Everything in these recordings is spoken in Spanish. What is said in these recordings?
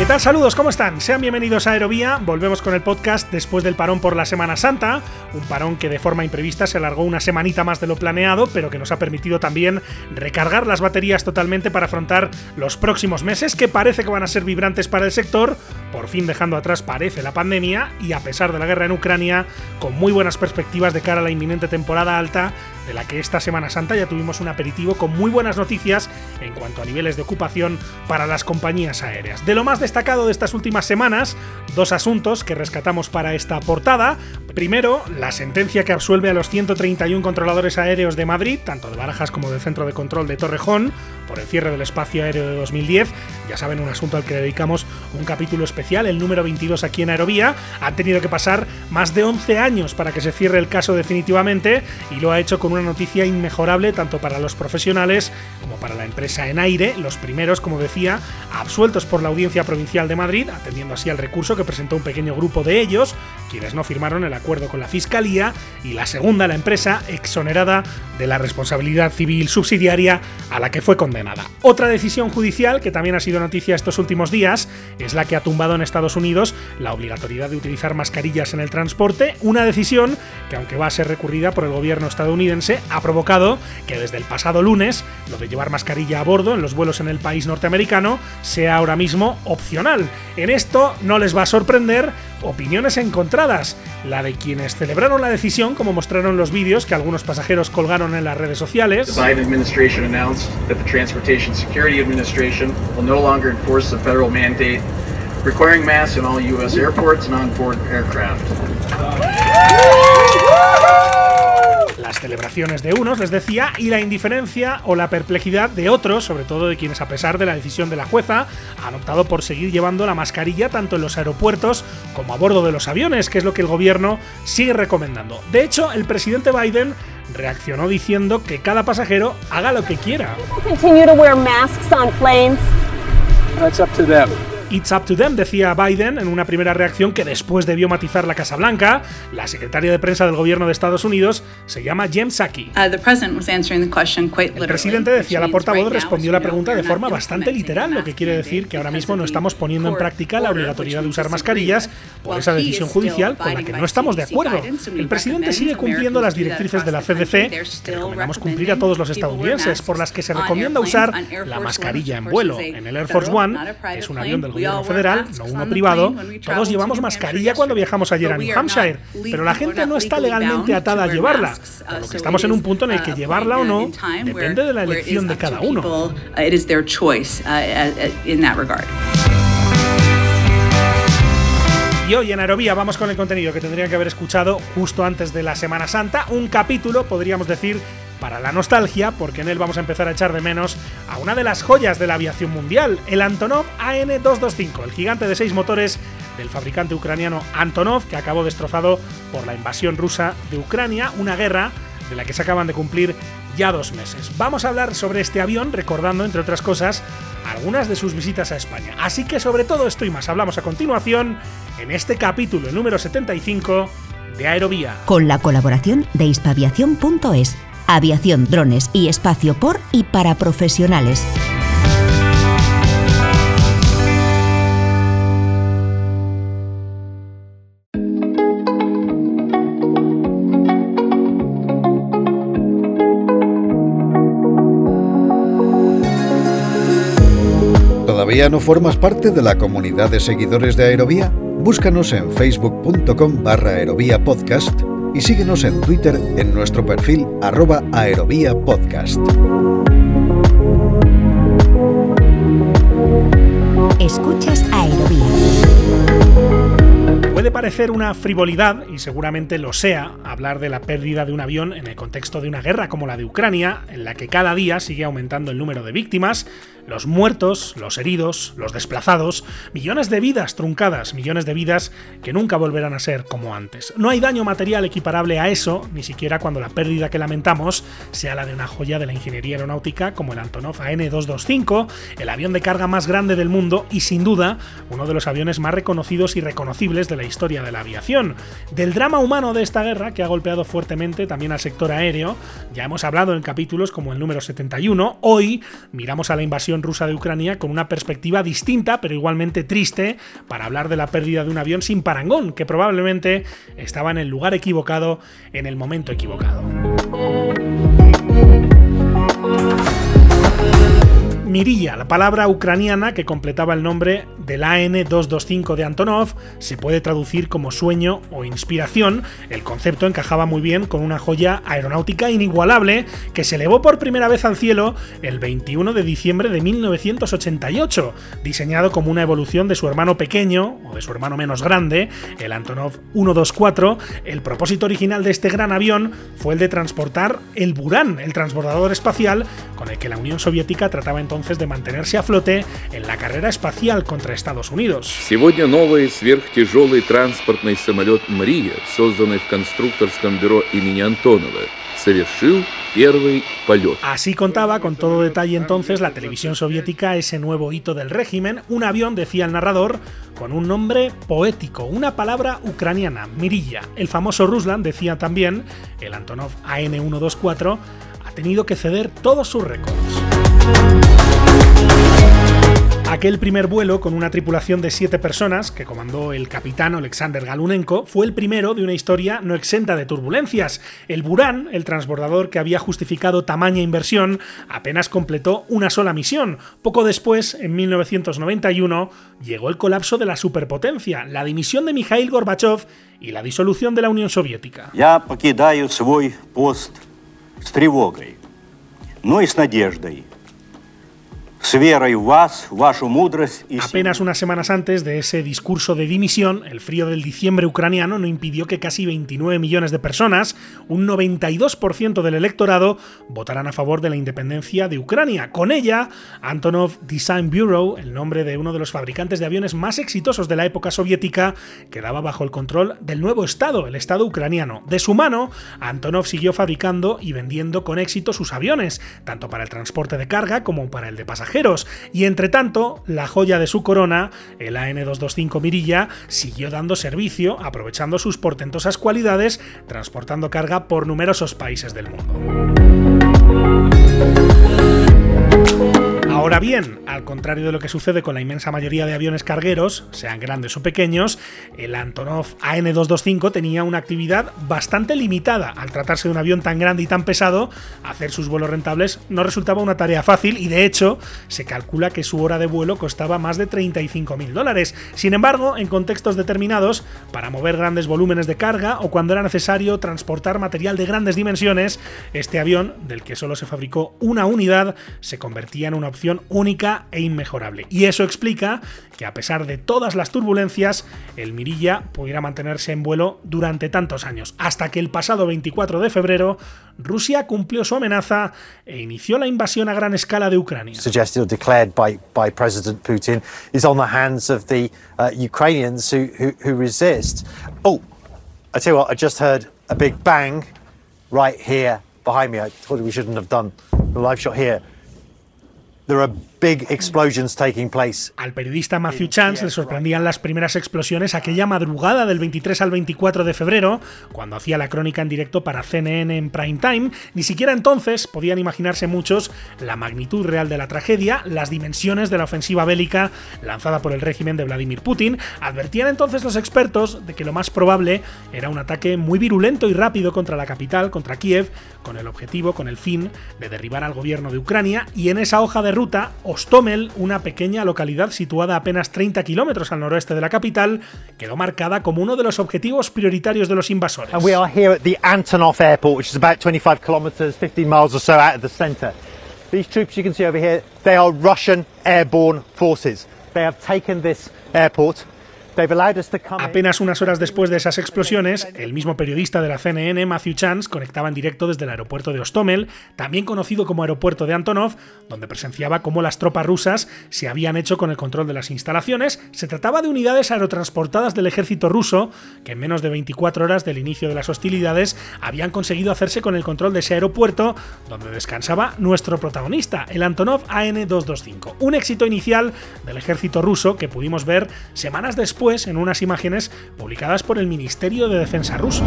¿Qué tal? Saludos, ¿cómo están? Sean bienvenidos a Aerovía. Volvemos con el podcast después del parón por la Semana Santa, un parón que de forma imprevista se alargó una semanita más de lo planeado, pero que nos ha permitido también recargar las baterías totalmente para afrontar los próximos meses, que parece que van a ser vibrantes para el sector, por fin dejando atrás parece la pandemia y a pesar de la guerra en Ucrania, con muy buenas perspectivas de cara a la inminente temporada alta de la que esta Semana Santa ya tuvimos un aperitivo con muy buenas noticias en cuanto a niveles de ocupación para las compañías aéreas. De lo más destacado de estas últimas semanas, dos asuntos que rescatamos para esta portada. Primero, la sentencia que absuelve a los 131 controladores aéreos de Madrid, tanto de Barajas como del Centro de Control de Torrejón, por el cierre del espacio aéreo de 2010. Ya saben, un asunto al que dedicamos un capítulo especial, el número 22 aquí en Aerovía. Han tenido que pasar más de 11 años para que se cierre el caso definitivamente y lo ha hecho con una noticia inmejorable tanto para los profesionales como para la empresa en aire, los primeros, como decía, absueltos por la Audiencia Provincial de Madrid, atendiendo así al recurso que presentó un pequeño grupo de ellos, quienes no firmaron el acuerdo con la Fiscalía, y la segunda, la empresa, exonerada de la responsabilidad civil subsidiaria a la que fue condenada. Otra decisión judicial que también ha sido noticia estos últimos días es la que ha tumbado en Estados Unidos la obligatoriedad de utilizar mascarillas en el transporte, una decisión que aunque va a ser recurrida por el gobierno estadounidense, ha provocado que desde el pasado lunes lo de llevar mascarilla a bordo en los vuelos en el país norteamericano sea ahora mismo opcional. En esto no les va a sorprender opiniones encontradas, la de quienes celebraron la decisión, como mostraron los vídeos que algunos pasajeros colgaron en las redes sociales. That the the federal in all U.S. airports. Las celebraciones de unos, les decía, y la indiferencia o la perplejidad de otros, sobre todo de quienes a pesar de la decisión de la jueza han optado por seguir llevando la mascarilla tanto en los aeropuertos como a bordo de los aviones, que es lo que el gobierno sigue recomendando. De hecho, el presidente Biden reaccionó diciendo que cada pasajero haga lo que quiera. It's up to them, decía Biden en una primera reacción que después debió matizar la Casa Blanca. La secretaria de prensa del gobierno de Estados Unidos se llama Jen Psaki. Uh, El presidente decía, la portavoz respondió la pregunta de forma bastante literal, lo que quiere decir que ahora mismo no estamos poniendo en práctica la obligatoriedad de usar mascarillas por esa decisión judicial con la que no estamos de acuerdo. El presidente sigue cumpliendo las directrices de la CDC que recomendamos cumplir a todos los estadounidenses, por las que se recomienda usar la mascarilla en vuelo. En el Air Force One, que es un avión del gobierno federal, no uno privado, todos llevamos mascarilla cuando viajamos ayer a New Hampshire, pero la gente no está legalmente atada a llevarla, por lo que estamos en un punto en el que llevarla o no depende de la elección de cada uno. Y hoy en Aerovía vamos con el contenido que tendrían que haber escuchado justo antes de la Semana Santa, un capítulo, podríamos decir, para la nostalgia, porque en él vamos a empezar a echar de menos a una de las joyas de la aviación mundial, el Antonov AN-225, el gigante de seis motores del fabricante ucraniano Antonov, que acabó destrozado por la invasión rusa de Ucrania, una guerra de la que se acaban de cumplir ya dos meses. Vamos a hablar sobre este avión, recordando, entre otras cosas, algunas de sus visitas a España. Así que sobre todo esto y más hablamos a continuación en este capítulo número 75 de Aerovía. Con la colaboración de hispaviación.es aviación, drones y espacio por y para profesionales. ¿Todavía no formas parte de la comunidad de seguidores de Aerovía? Búscanos en facebook.com barra aerovía podcast y síguenos en Twitter en nuestro perfil arroba aerovía podcast. Escuchas Aerovía. Puede parecer una frivolidad, y seguramente lo sea, hablar de la pérdida de un avión en el contexto de una guerra como la de Ucrania, en la que cada día sigue aumentando el número de víctimas, Los muertos, los heridos, los desplazados, millones de vidas truncadas, millones de vidas que nunca volverán a ser como antes. No hay daño material equiparable a eso, ni siquiera cuando la pérdida que lamentamos sea la de una joya de la ingeniería aeronáutica como el Antonov AN-225, el avión de carga más grande del mundo y sin duda uno de los aviones más reconocidos y reconocibles de la historia de la aviación. Del drama humano de esta guerra que ha golpeado fuertemente también al sector aéreo, ya hemos hablado en capítulos como el número 71, hoy miramos a la invasión rusa de Ucrania con una perspectiva distinta pero igualmente triste para hablar de la pérdida de un avión sin parangón que probablemente estaba en el lugar equivocado en el momento equivocado. Mirilla, la palabra ucraniana que completaba el nombre del AN-225 de Antonov, se puede traducir como sueño o inspiración. El concepto encajaba muy bien con una joya aeronáutica inigualable que se elevó por primera vez al cielo el 21 de diciembre de 1988, diseñado como una evolución de su hermano pequeño o de su hermano menos grande, el Antonov 124. El propósito original de este gran avión fue el de transportar el Buran, el transbordador espacial con el que la Unión Soviética trataba entonces de mantenerse a flote en la carrera espacial contra Estados Unidos. Сегодня новый сверхтяжелый транспортный самолет «Мрия», созданный в конструкторском бюро имени Антонова, совершил первый полет. Así contaba con todo detalle entonces la televisión soviética ese nuevo hito del régimen, un avión, decía el narrador, con un nombre poético, una palabra ucraniana, Mirilla. El famoso Ruslan decía también, el Antonov AN-124 ha tenido que ceder todos sus récords. Aquel primer vuelo con una tripulación de siete personas que comandó el capitán Alexander Galunenko fue el primero de una historia no exenta de turbulencias. El Buran, el transbordador que había justificado tamaña inversión, apenas completó una sola misión. Poco después, en 1991, llegó el colapso de la superpotencia, la dimisión de Mikhail Gorbachev y la disolución de la Unión Soviética. Я покидаю свой пост с тревогой, но и с надеждой. Apenas unas semanas antes de ese discurso de dimisión, el frío del diciembre ucraniano no impidió que casi 29 millones de personas, un 92% del electorado, votaran a favor de la independencia de Ucrania. Con ella, Antonov Design Bureau, el nombre de uno de los fabricantes de aviones más exitosos de la época soviética, quedaba bajo el control del nuevo Estado, el Estado ucraniano. De su mano, Antonov siguió fabricando y vendiendo con éxito sus aviones, tanto para el transporte de carga como para el de pasajeros y entre tanto, la joya de su corona, el AN-225 Mirilla, siguió dando servicio, aprovechando sus portentosas cualidades, transportando carga por numerosos países del mundo. Ahora bien, al contrario de lo que sucede con la inmensa mayoría de aviones cargueros, sean grandes o pequeños, el Antonov AN-225 tenía una actividad bastante limitada. Al tratarse de un avión tan grande y tan pesado, hacer sus vuelos rentables no resultaba una tarea fácil y de hecho se calcula que su hora de vuelo costaba más de 35.000 dólares. Sin embargo, en contextos determinados, para mover grandes volúmenes de carga o cuando era necesario transportar material de grandes dimensiones, este avión, del que solo se fabricó una unidad, se convertía en una opción única e inmejorable. Y eso explica que a pesar de todas las turbulencias, el Mirilla pudiera mantenerse en vuelo durante tantos años, hasta que el pasado 24 de febrero Rusia cumplió su amenaza e inició la invasión a gran escala de Ucrania. suggested or declared by, by President Putin is on the hands of the uh, Ukrainians who, who, who resist. Oh, I tell you what, I just heard a big bang right here behind me. I thought we shouldn't have done the live shot here. There are big explosions taking place. Al periodista Matthew Chance le sorprendían las primeras explosiones aquella madrugada del 23 al 24 de febrero, cuando hacía la crónica en directo para CNN en prime time. Ni siquiera entonces podían imaginarse muchos la magnitud real de la tragedia, las dimensiones de la ofensiva bélica lanzada por el régimen de Vladimir Putin. Advertían entonces los expertos de que lo más probable era un ataque muy virulento y rápido contra la capital, contra Kiev, con el objetivo, con el fin de derribar al gobierno de Ucrania y en esa hoja de ruta Ostomel, una pequeña localidad situada a apenas 30 kilómetros al noroeste de la capital, quedó marcada como uno de los objetivos prioritarios de los invasores. And we are here at the Antonov Airport, which is about 25 kilometers, 15 miles or so out of the center. These troops you can see over here, they are Russian airborne forces. They have taken this airport. Apenas unas horas después de esas explosiones, el mismo periodista de la CNN, Matthew Chance, conectaba en directo desde el aeropuerto de Ostomel, también conocido como aeropuerto de Antonov, donde presenciaba cómo las tropas rusas se habían hecho con el control de las instalaciones. Se trataba de unidades aerotransportadas del ejército ruso, que en menos de 24 horas del inicio de las hostilidades habían conseguido hacerse con el control de ese aeropuerto, donde descansaba nuestro protagonista, el Antonov AN-225. Un éxito inicial del ejército ruso que pudimos ver semanas después en unas imágenes publicadas por el Ministerio de Defensa ruso.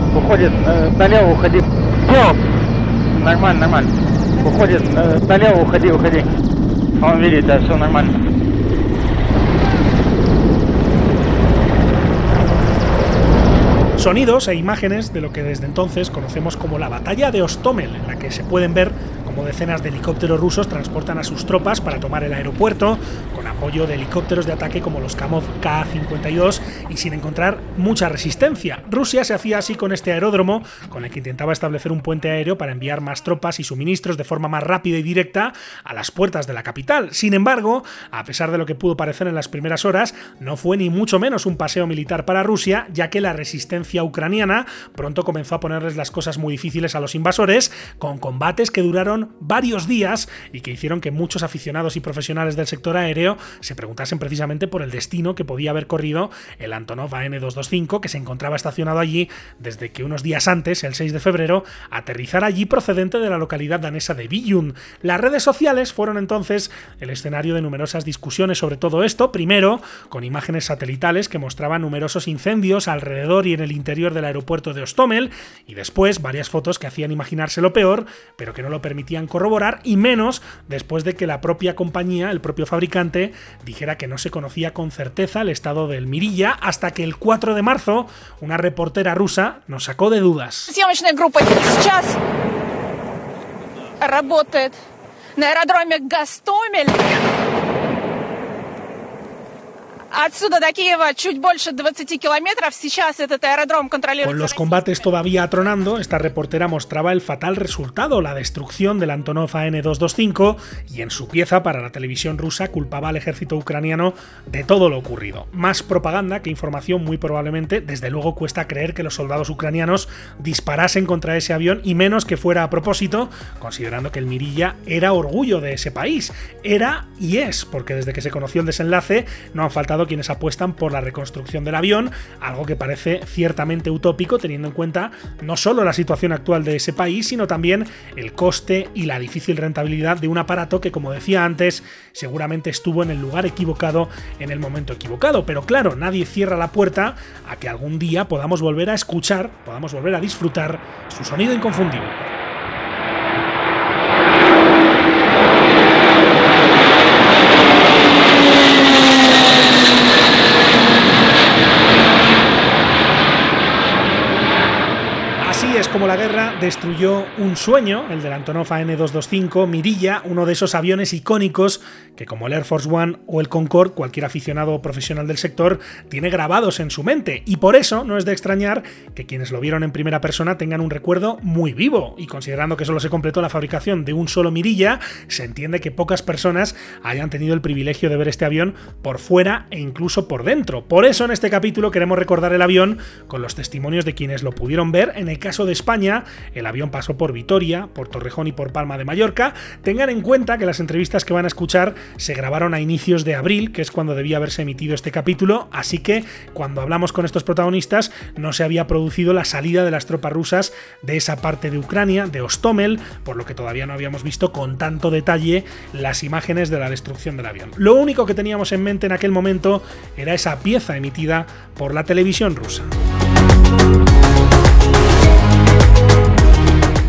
Sonidos e imágenes de lo que desde entonces conocemos como la batalla de Ostomel, en la que se pueden ver como decenas de helicópteros rusos transportan a sus tropas para tomar el aeropuerto, con apoyo de helicópteros de ataque como los Kamov K-52 y sin encontrar mucha resistencia. Rusia se hacía así con este aeródromo, con el que intentaba establecer un puente aéreo para enviar más tropas y suministros de forma más rápida y directa a las puertas de la capital. Sin embargo, a pesar de lo que pudo parecer en las primeras horas, no fue ni mucho menos un paseo militar para Rusia, ya que la resistencia ucraniana pronto comenzó a ponerles las cosas muy difíciles a los invasores, con combates que duraron varios días y que hicieron que muchos aficionados y profesionales del sector aéreo se preguntasen precisamente por el destino que podía haber corrido el Antonov AN-225 que se encontraba estacionado allí desde que unos días antes, el 6 de febrero, aterrizara allí procedente de la localidad danesa de Billund. Las redes sociales fueron entonces el escenario de numerosas discusiones sobre todo esto, primero con imágenes satelitales que mostraban numerosos incendios alrededor y en el interior del aeropuerto de Ostomel y después varias fotos que hacían imaginarse lo peor, pero que no lo permitían corroborar y menos después de que la propia compañía, el propio fabricante, dijera que no se conocía con certeza el estado del Mirilla hasta que el 4 de marzo una reportera rusa nos sacó de dudas. Con los combates todavía atronando, esta reportera mostraba el fatal resultado, la destrucción del Antonov AN-225, y en su pieza para la televisión rusa culpaba al ejército ucraniano de todo lo ocurrido. Más propaganda que información muy probablemente, desde luego cuesta creer que los soldados ucranianos disparasen contra ese avión y menos que fuera a propósito, considerando que el Mirilla era orgullo de ese país. Era y es, porque desde que se conoció el desenlace no han faltado quienes apuestan por la reconstrucción del avión, algo que parece ciertamente utópico teniendo en cuenta no solo la situación actual de ese país, sino también el coste y la difícil rentabilidad de un aparato que, como decía antes, seguramente estuvo en el lugar equivocado en el momento equivocado. Pero claro, nadie cierra la puerta a que algún día podamos volver a escuchar, podamos volver a disfrutar su sonido inconfundible. Como la guerra destruyó un sueño, el del Antonov AN-225 Mirilla, uno de esos aviones icónicos que como el Air Force One o el Concorde, cualquier aficionado profesional del sector tiene grabados en su mente. Y por eso no es de extrañar que quienes lo vieron en primera persona tengan un recuerdo muy vivo. Y considerando que solo se completó la fabricación de un solo Mirilla, se entiende que pocas personas hayan tenido el privilegio de ver este avión por fuera e incluso por dentro. Por eso en este capítulo queremos recordar el avión con los testimonios de quienes lo pudieron ver en el caso de España, el avión pasó por Vitoria, por Torrejón y por Palma de Mallorca. Tengan en cuenta que las entrevistas que van a escuchar se grabaron a inicios de abril, que es cuando debía haberse emitido este capítulo, así que cuando hablamos con estos protagonistas no se había producido la salida de las tropas rusas de esa parte de Ucrania, de Ostomel, por lo que todavía no habíamos visto con tanto detalle las imágenes de la destrucción del avión. Lo único que teníamos en mente en aquel momento era esa pieza emitida por la televisión rusa.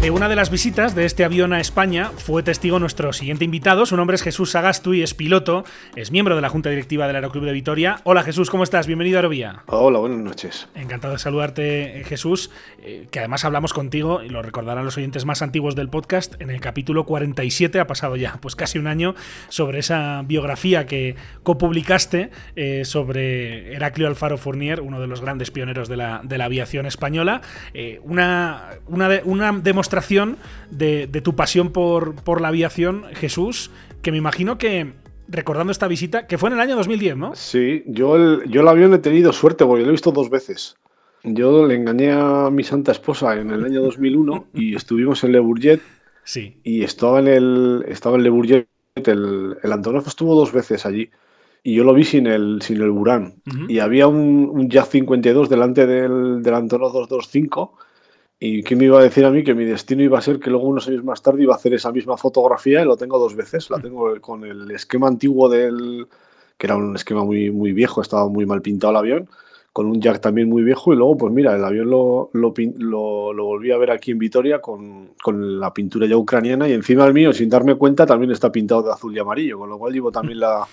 De una de las visitas de este avión a España fue testigo nuestro siguiente invitado. Su nombre es Jesús Sagastu y es piloto. Es miembro de la Junta Directiva del Aeroclub de Vitoria. Hola Jesús, ¿cómo estás? Bienvenido a Aerovía. Hola, buenas noches. Encantado de saludarte, Jesús. Eh, que además hablamos contigo, y lo recordarán los oyentes más antiguos del podcast, en el capítulo 47, ha pasado ya pues casi un año, sobre esa biografía que copublicaste eh, sobre Heraclio Alfaro Fournier, uno de los grandes pioneros de la, aviación española. Eh, una, una, una demostración de, tu pasión por, por la aviación, Jesús, que me imagino que recordando esta visita, que fue en el año 2010, ¿no? Sí, yo el, yo el avión he tenido suerte porque lo he visto dos veces. Yo le engañé a mi santa esposa en el año 2001 y estuvimos en Le Bourget Sí. y estaba en el estaba en Le Bourget, el, el Antonov estuvo dos veces allí y yo lo vi sin el sin el Buran Ujú. y había un, un Yak 52 delante del, del Antonov 225 y ¿quién me iba a decir a mí que mi destino iba a ser que luego unos años más tarde iba a hacer esa misma fotografía y lo tengo dos veces, la tengo con el esquema antiguo del que era un esquema muy muy viejo, estaba muy mal pintado el avión con un jack también muy viejo y luego pues mira, el avión lo, lo, pin- lo- lo volví a ver aquí en Vitoria con, con la pintura ya ucraniana y encima el mío, sin darme cuenta, también está pintado de azul y amarillo, con lo cual llevo también la,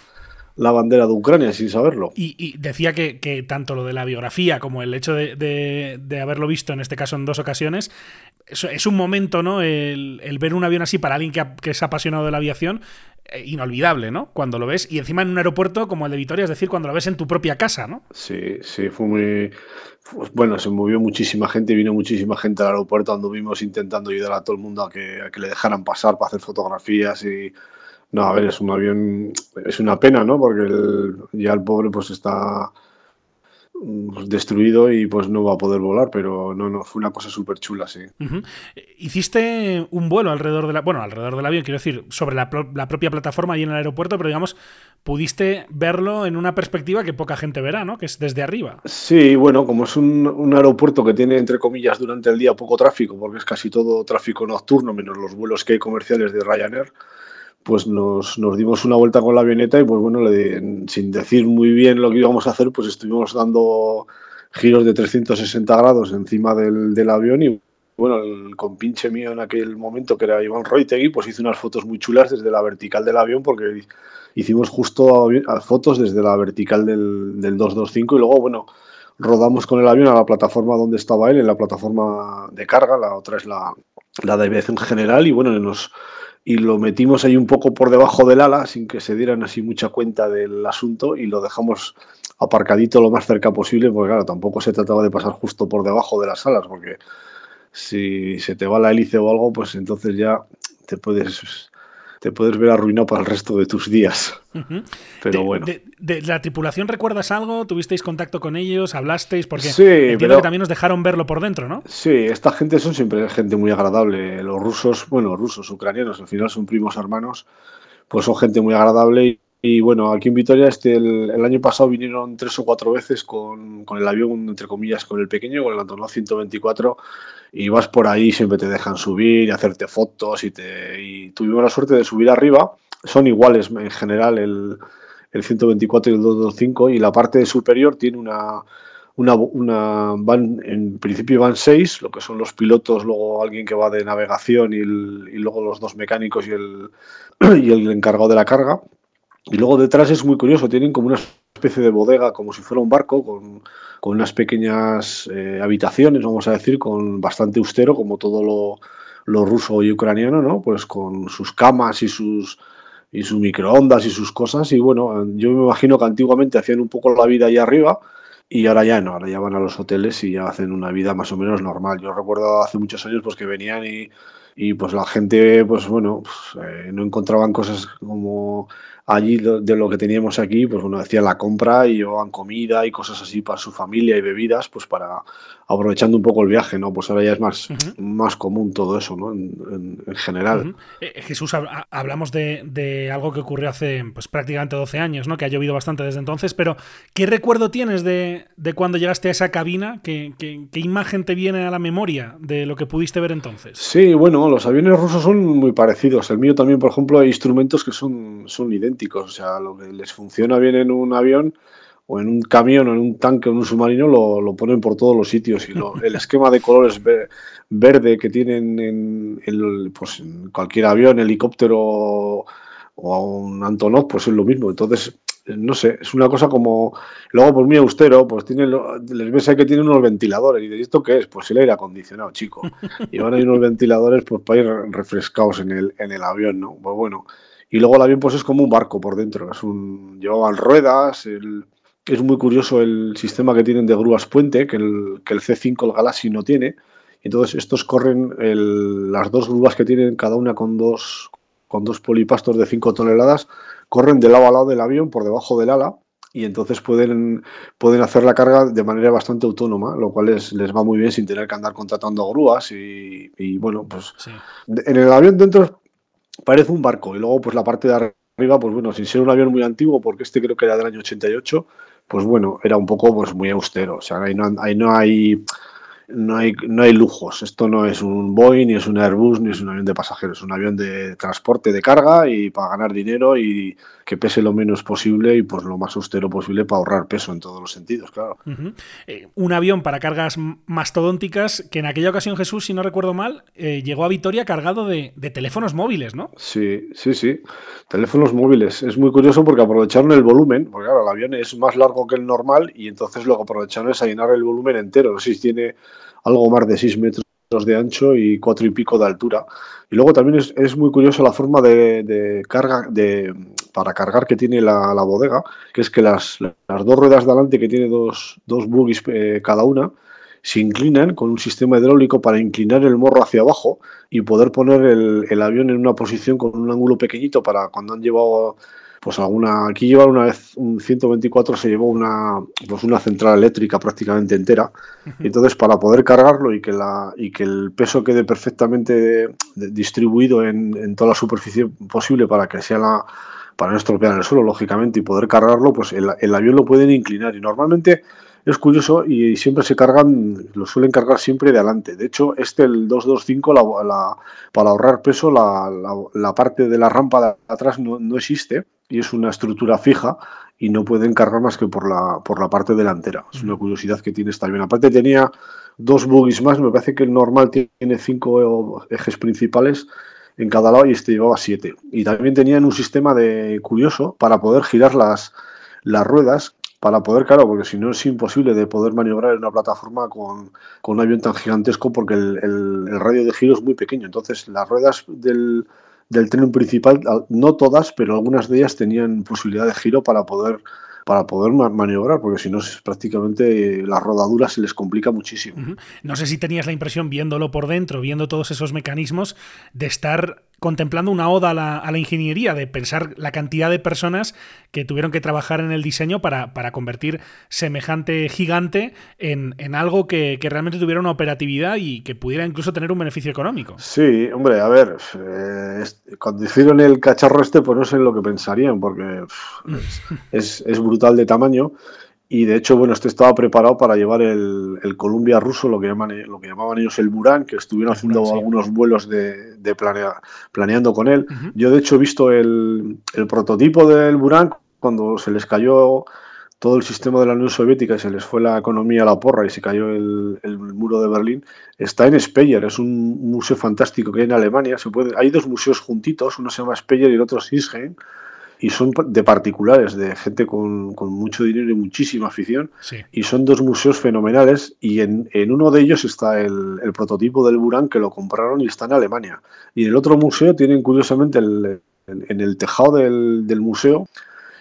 la bandera de Ucrania sin saberlo. Y, y decía que, que tanto lo de la biografía como el hecho de, de- de haberlo visto, en este caso en dos ocasiones, es, es un momento, ¿no? El, el ver un avión así para alguien que, ha- que es apasionado de la aviación, eh, inolvidable, ¿no? Cuando lo ves, y encima en un aeropuerto como el de Vitoria, es decir, cuando lo ves en tu propia casa, ¿no? Sí, sí, fue muy... fue- bueno, se movió muchísima gente, vino muchísima gente al aeropuerto, anduvimos intentando ayudar a todo el mundo a que, a que le dejaran pasar para hacer fotografías y... No, a ver, es un avión, es una pena, ¿no? Porque el- ya el pobre pues está mm, destruido y pues no va a poder volar, pero no, no, fue una cosa súper chula, sí. Hiciste un vuelo alrededor de la, bueno, alrededor del avión, quiero decir, sobre la, pro- la propia plataforma y en el aeropuerto, pero digamos, pudiste verlo en una perspectiva que poca gente verá, ¿no? Que es desde arriba. Sí, bueno, como es un, un aeropuerto que tiene, entre comillas, durante el día poco tráfico, porque es casi todo tráfico nocturno, menos los vuelos que hay comerciales de Ryanair, pues nos, nos dimos una vuelta con la avioneta y pues bueno, le- sin decir muy bien lo que íbamos a hacer, pues estuvimos dando giros de 360 grados encima del, del avión y bueno, el compinche mío en aquel momento, que era Iván Roitegui, pues hizo unas fotos muy chulas desde la vertical del avión porque hicimos justo a- fotos desde la vertical del, del 225 y luego, bueno, rodamos con el avión a la plataforma donde estaba él, en la plataforma de carga, la otra es la, la de aviación general y bueno, nos, y lo metimos ahí un poco por debajo del ala sin que se dieran así mucha cuenta del asunto y lo dejamos aparcadito lo más cerca posible porque claro, tampoco se trataba de pasar justo por debajo de las alas porque si se te va la hélice o algo, pues entonces ya te puedes te puedes ver arruinado para el resto de tus días. Ujú. Pero de, bueno. de- de la tripulación recuerdas algo? ¿Tuvisteis contacto con ellos? ¿Hablasteis? Porque Sí, entiendo pero- que también nos dejaron verlo por dentro, ¿no? Sí, esta gente son siempre gente muy agradable. Los rusos, bueno, rusos, ucranianos, al final son primos hermanos, pues son gente muy agradable. Y, y, bueno, aquí en Vitoria este, el, el año pasado vinieron tres o cuatro veces con, con el avión, entre comillas, con el pequeño, con el Antonov 124, y vas por ahí, siempre te dejan subir y hacerte fotos y, te, y tuvimos la suerte de subir arriba. Son iguales en general el, el 124 y el 225 y la parte superior tiene una, una, una van, en principio van seis, lo que son los pilotos, luego alguien que va de navegación y, y luego los dos mecánicos y el, y el encargado de la carga. Y luego detrás es muy curioso, tienen como una especie de bodega, como si fuera un barco, con, con unas pequeñas eh, habitaciones, vamos a decir, con bastante austero, como todo lo, lo ruso y ucraniano, ¿no? Pues con sus camas y sus y sus microondas y sus cosas. Y bueno, yo me imagino que antiguamente hacían un poco la vida ahí arriba y ahora ya no, ahora ya van a los hoteles y ya hacen una vida más o menos normal. Yo recuerdo hace muchos años pues que venían y, y pues la gente, pues bueno, pues, eh, no encontraban cosas como allí de lo que teníamos aquí, pues bueno, hacían la compra y llevaban comida y cosas así para su familia y bebidas, pues para aprovechando un poco el viaje, ¿no? Pues ahora ya es más, más común todo eso, ¿no? En, en- en general. Ujú. Eh, Jesús, hab- ha- hablamos de, de algo que ocurrió hace pues, prácticamente 12 años, ¿no? Que ha llovido bastante desde entonces, pero ¿qué recuerdo tienes de, de cuando llegaste a esa cabina? ¿Qué, qué, qué imagen te viene a la memoria de lo que pudiste ver entonces? Sí, bueno, los aviones rusos son muy parecidos. El mío también, por ejemplo, hay instrumentos que son, son idénticos. O sea, lo que les funciona bien en un avión o en un camión o en un tanque o en un submarino lo, lo ponen por todos los sitios. Y lo- el esquema de colores ve- verde que tienen en, el- pues, en cualquier avión, helicóptero o, o un Antonov, pues es lo mismo. Entonces, no sé, es una cosa como... Luego, por muy austero, pues tiene, les ves ahí que tienen unos ventiladores. Y dices, ¿esto qué es? Pues el aire acondicionado, chico. Y van ahí unos ventiladores pues para ir refrescados en el, en el avión, ¿no? Pues bueno. Y luego el avión pues es como un barco por dentro. Es un, llevaban ruedas, es muy curioso el sistema que tienen de grúas puente, que el, que el C5, el Galaxy, no tiene. Entonces estos corren, las dos grúas que tienen cada una con dos, con dos polipastos de 5 toneladas, corren de lado a lado del avión por debajo del ala y entonces pueden, pueden hacer la carga de manera bastante autónoma, lo cual les, les va muy bien sin tener que andar contratando grúas y, y bueno, pues en el avión dentro parece un barco y luego pues la parte de arriba, pues bueno, sin ser un avión muy antiguo, porque este creo que era del año 88, pues bueno, era un poco pues muy austero, o sea, ahí no, ahí no hay no hay, no hay lujos. Esto no es un Boeing, ni es un Airbus, ni es un avión de pasajeros. Es un avión de transporte de carga y para ganar dinero y que pese lo menos posible y pues lo más austero posible para ahorrar peso en todos los sentidos, claro. Eh, un avión para cargas mastodónticas que en aquella ocasión Jesús, si no recuerdo mal, eh, llegó a Vitoria cargado de, de, teléfonos móviles, ¿no? Sí, sí, sí. Teléfonos móviles. Es muy curioso porque aprovecharon el volumen, porque claro, el avión es más largo que el normal y entonces lo que aprovecharon es a llenar el volumen entero. No sé si tiene algo más de 6 metros de ancho y cuatro y pico de altura. Y luego también es, muy curioso la forma de, carga de, para cargar que tiene la, bodega, que es que las, las dos ruedas de adelante que tiene dos, dos buggies eh, cada una, se inclinan con un sistema hidráulico para inclinar el morro hacia abajo y poder poner el avión en una posición con un ángulo pequeñito para cuando han llevado pues alguna aquí lleva una vez un 124 se llevó una pues una central eléctrica prácticamente entera. Y entonces para poder cargarlo y que la y que el peso quede perfectamente distribuido en, en, toda la superficie posible para que sea la para no estropear el suelo lógicamente y poder cargarlo pues el, el avión lo pueden inclinar. Y normalmente es curioso y siempre se cargan, lo suelen cargar siempre de adelante. De hecho, este, el 225, la, la, para ahorrar peso, la, la, parte de la rampa de atrás no, no, existe y es una estructura fija y no pueden cargar más que por la, por la parte delantera. Es una curiosidad que tiene esta bien. Aparte tenía dos buggies más, me parece que el normal tiene cinco ejes principales en cada lado y este llevaba siete. Y también tenían un sistema de curioso para poder girar las, las ruedas para poder, claro, porque si no es imposible de poder maniobrar en una plataforma con, con un avión tan gigantesco porque el, el, radio de giro es muy pequeño. Entonces, las ruedas del, del tren principal, no todas, pero algunas de ellas tenían posibilidad de giro para poder para poder maniobrar, porque si no, prácticamente la rodadura se les complica muchísimo. No sé si tenías la impresión, viéndolo por dentro, viendo todos esos mecanismos, de estar contemplando una oda a la, a la, ingeniería, de pensar la cantidad de personas que tuvieron que trabajar en el diseño para, para convertir semejante gigante en, en algo que, realmente tuviera una operatividad y que pudiera incluso tener un beneficio económico. Sí, hombre, a ver, eh, cuando hicieron el cacharro este, pues no sé lo que pensarían, porque es brutal de tamaño. Y de hecho, bueno, este estaba preparado para llevar el, el Columbia ruso, lo que, llaman, lo que llamaban ellos el Buran, que estuvieron haciendo sí. algunos vuelos de, de planea, planeando con él. Uh -huh. Yo, de hecho, he visto el, el, prototipo del Buran cuando se les cayó todo el sistema de la Unión Soviética y se les fue la economía a la porra y se cayó el, el muro de Berlín. Está en Speyer, es un museo fantástico que hay en Alemania. Se puede, hay dos museos juntitos, uno se llama Speyer y el otro Sisheim y son de particulares, de gente con, con mucho dinero y muchísima afición. Sí. Y son dos museos fenomenales. Y en, en uno de ellos está el, el, prototipo del Buran que lo compraron y está en Alemania. Y en el otro museo tienen curiosamente el, el, en el tejado del, del museo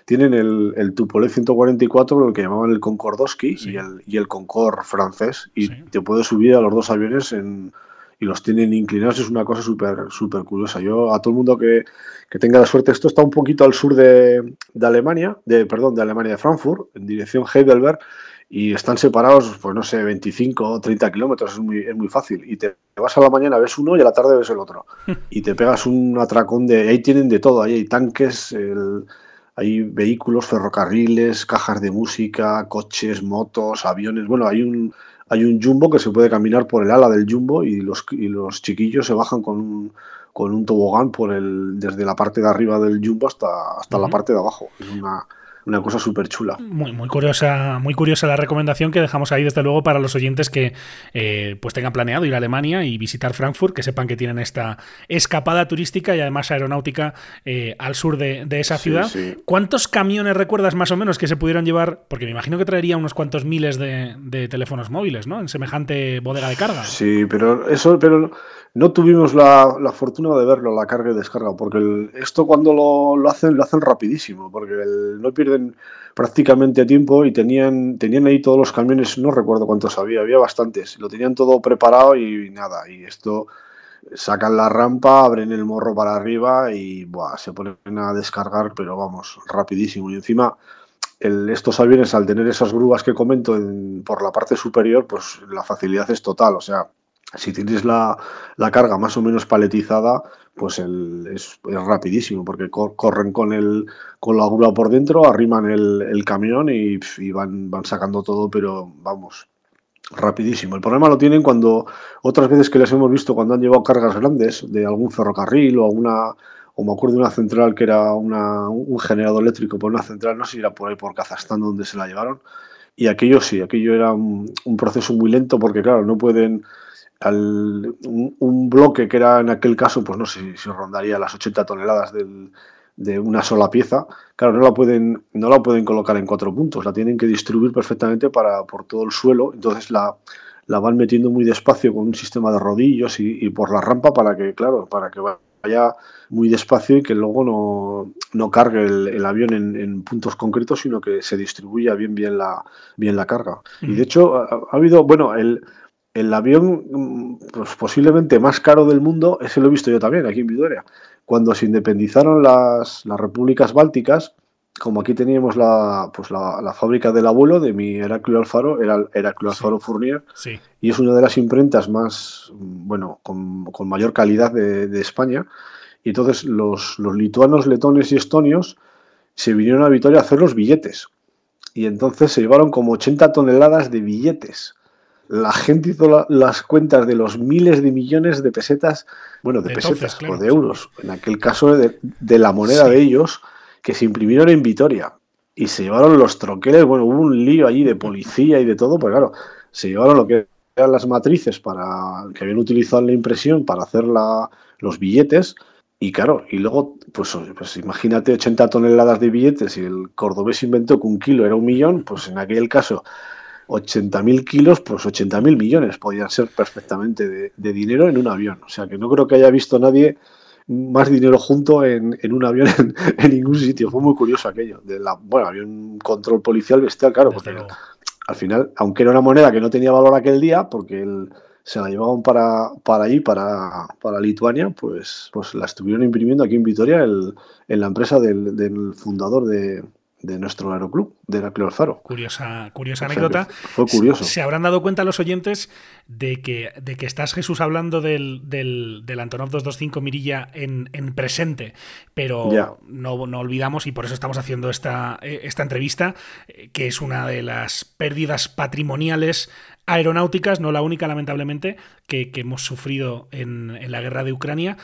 tienen el, el Tupolev 144, el que llamaban el Concordowski sí. y, el, y el Concorde francés. Y sí. te puedes subir a los dos aviones en y los tienen inclinados, es una cosa súper súper curiosa. Yo a todo el mundo que, que, tenga la suerte, esto está un poquito al sur de, de, Alemania, de perdón, de Alemania de Frankfurt, en dirección Heidelberg, y están separados, pues no sé, 25 o 30 kilómetros, es muy, es muy fácil. Y te vas a la mañana, ves uno y a la tarde ves el otro. Y te pegas un atracón de... Ahí tienen de todo, ahí hay tanques, el, hay vehículos, ferrocarriles, cajas de música, coches, motos, aviones. Bueno, hay un, hay un jumbo que se puede caminar por el ala del jumbo y los, y los chiquillos se bajan con un, con un tobogán por el, desde la parte de arriba del jumbo hasta, hasta uh -huh. la parte de abajo. Es una, una cosa súper chula. Muy, muy curiosa, muy curiosa la recomendación que dejamos ahí, desde luego, para los oyentes que eh, pues tengan planeado ir a Alemania y visitar Frankfurt, que sepan que tienen esta escapada turística y además aeronáutica eh, al sur de, de esa ciudad. Sí, sí. ¿Cuántos camiones recuerdas más o menos que se pudieron llevar? Porque me imagino que traería unos cuantos miles de, de teléfonos móviles, ¿no? En semejante bodega de carga. Sí, pero eso, pero no tuvimos la, la, fortuna de verlo, la carga y descarga, porque el, esto cuando lo, lo, hacen, lo hacen rapidísimo, porque el, no pierden prácticamente tiempo y tenían, tenían ahí todos los camiones, no recuerdo cuántos había, había bastantes, lo tenían todo preparado y nada, y esto sacan la rampa, abren el morro para arriba y buah, se ponen a descargar, pero vamos, rapidísimo. Y encima, el, estos aviones, al tener esas grúas que comento en, por la parte superior, pues la facilidad es total. O sea, si tienes la, la carga más o menos paletizada, pues es, rapidísimo, porque cor, corren con, el, con la grúa por dentro, arriman el, camión y, van, van sacando todo, pero vamos, rapidísimo. El problema lo tienen cuando otras veces que les hemos visto cuando han llevado cargas grandes de algún ferrocarril o alguna o me acuerdo de una central que era una, un generador eléctrico por una central, no sé si era por ahí por Kazajstán donde se la llevaron. Y aquello sí, aquello era un proceso muy lento porque claro, no pueden al, un, un, bloque que era en aquel caso, pues no sé si rondaría las 80 toneladas del, de una sola pieza, claro, no la pueden, no la pueden colocar en cuatro puntos, la tienen que distribuir perfectamente para, por todo el suelo, entonces la, la van metiendo muy despacio con un sistema de rodillos y, y, por la rampa para que, claro, para que vaya muy despacio y que luego no, no cargue el, el avión en, en, puntos concretos, sino que se distribuya bien, bien, la, bien la carga. Mm. Y de hecho, ha, ha habido, bueno, el, el avión pues, posiblemente más caro del mundo, ese lo he visto yo también aquí en Vitoria. Cuando se independizaron las, las repúblicas bálticas, como aquí teníamos la, pues la, la, fábrica del abuelo de mi Heraclio Alfaro, era Heraclio Alfaro sí, Fournier, sí. y es una de las imprentas más, bueno, con, con mayor calidad de, de, España. Y entonces los, los lituanos, letones y estonios se vinieron a Vitoria a hacer los billetes. Y entonces se llevaron como 80 toneladas de billetes la gente hizo la, las cuentas de los miles de millones de pesetas, bueno, de, de pesetas claro. o de euros, en aquel caso de, de la moneda sí. de ellos, que se imprimieron en Vitoria y se llevaron los troqueles, bueno, hubo un lío allí de policía y de todo, pues claro, se llevaron lo que eran las matrices para que habían utilizado en la impresión para hacer la, los billetes y claro, y luego, pues, pues, imagínate 80 toneladas de billetes y el cordobés inventó que un kilo era un millón, pues en aquel caso 80.000 kilos, pues 80.000 millones podían ser perfectamente de, de, dinero en un avión. O sea que no creo que haya visto nadie más dinero junto en, en un avión en, en, ningún sitio. Fue muy curioso aquello. De la, bueno, había un control policial bestial, claro, porque al final, aunque era una moneda que no tenía valor aquel día, porque el, se la llevaban para, para allí, para, para Lituania, pues, pues la estuvieron imprimiendo aquí en Vitoria el, en la empresa del, del fundador de, de nuestro aeroclub, de Heraclio Alfaro. Curiosa, curiosa anécdota. Fue curioso. Se, se, habrán dado cuenta los oyentes de que, de que estás, Jesús, hablando del, del, del Antonov 225 Mirilla en, en presente, pero no, no, olvidamos, y por eso estamos haciendo esta, eh, esta entrevista, eh, que es una de las pérdidas patrimoniales aeronáuticas, no la única, lamentablemente, que, que hemos sufrido en, en la guerra de Ucrania.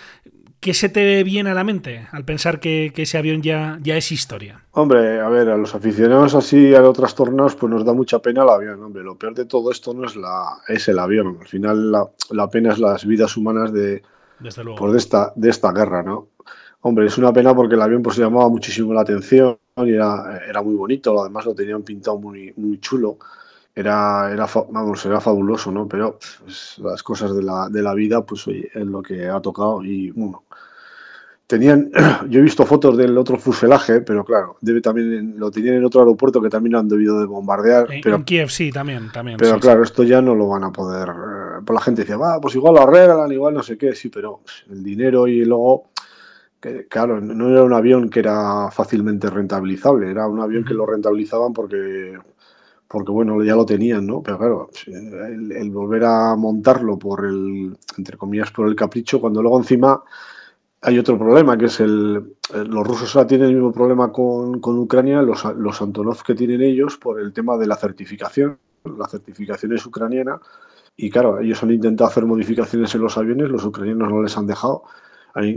¿Qué se te viene a la mente al pensar que, que, ese avión ya, ya es historia? Hombre, a ver, a los aficionados así a otros torneos, pues nos da mucha pena el avión. Hombre, lo peor de todo esto no es la es el avión. Al final la, la pena es las vidas humanas de, Desde luego. Pues de, esta, de esta guerra, ¿no? Hombre, es una pena porque el avión pues llamaba muchísimo la atención y era, era muy bonito, además lo tenían pintado muy, muy chulo era, era, vamos, era fabuloso, ¿no? Pero pues, las cosas de la, de la vida, pues oye, es lo que ha tocado y bueno. Tenían, yo he visto fotos del otro fuselaje, pero claro, debe también lo tenían en otro aeropuerto que también han debido de bombardear. En, pero, en Kiev sí, también, también. Pero sí, claro, sí. esto ya no lo van a poder. Eh, pues la gente decía, va, pues igual lo arreglan, igual no sé qué, sí, pero el dinero y luego que, claro, no era un avión que era fácilmente rentabilizable, era un avión que lo rentabilizaban porque porque bueno, ya lo tenían, ¿no? Pero claro, el, volver a montarlo por el, entre comillas, por el capricho, cuando luego encima hay otro problema, que es el, los rusos ahora tienen el mismo problema con, con Ucrania, los, los Antonov que tienen ellos por el tema de la certificación, la certificación es ucraniana, y claro, ellos han intentado hacer modificaciones en los aviones, los ucranianos no les han dejado,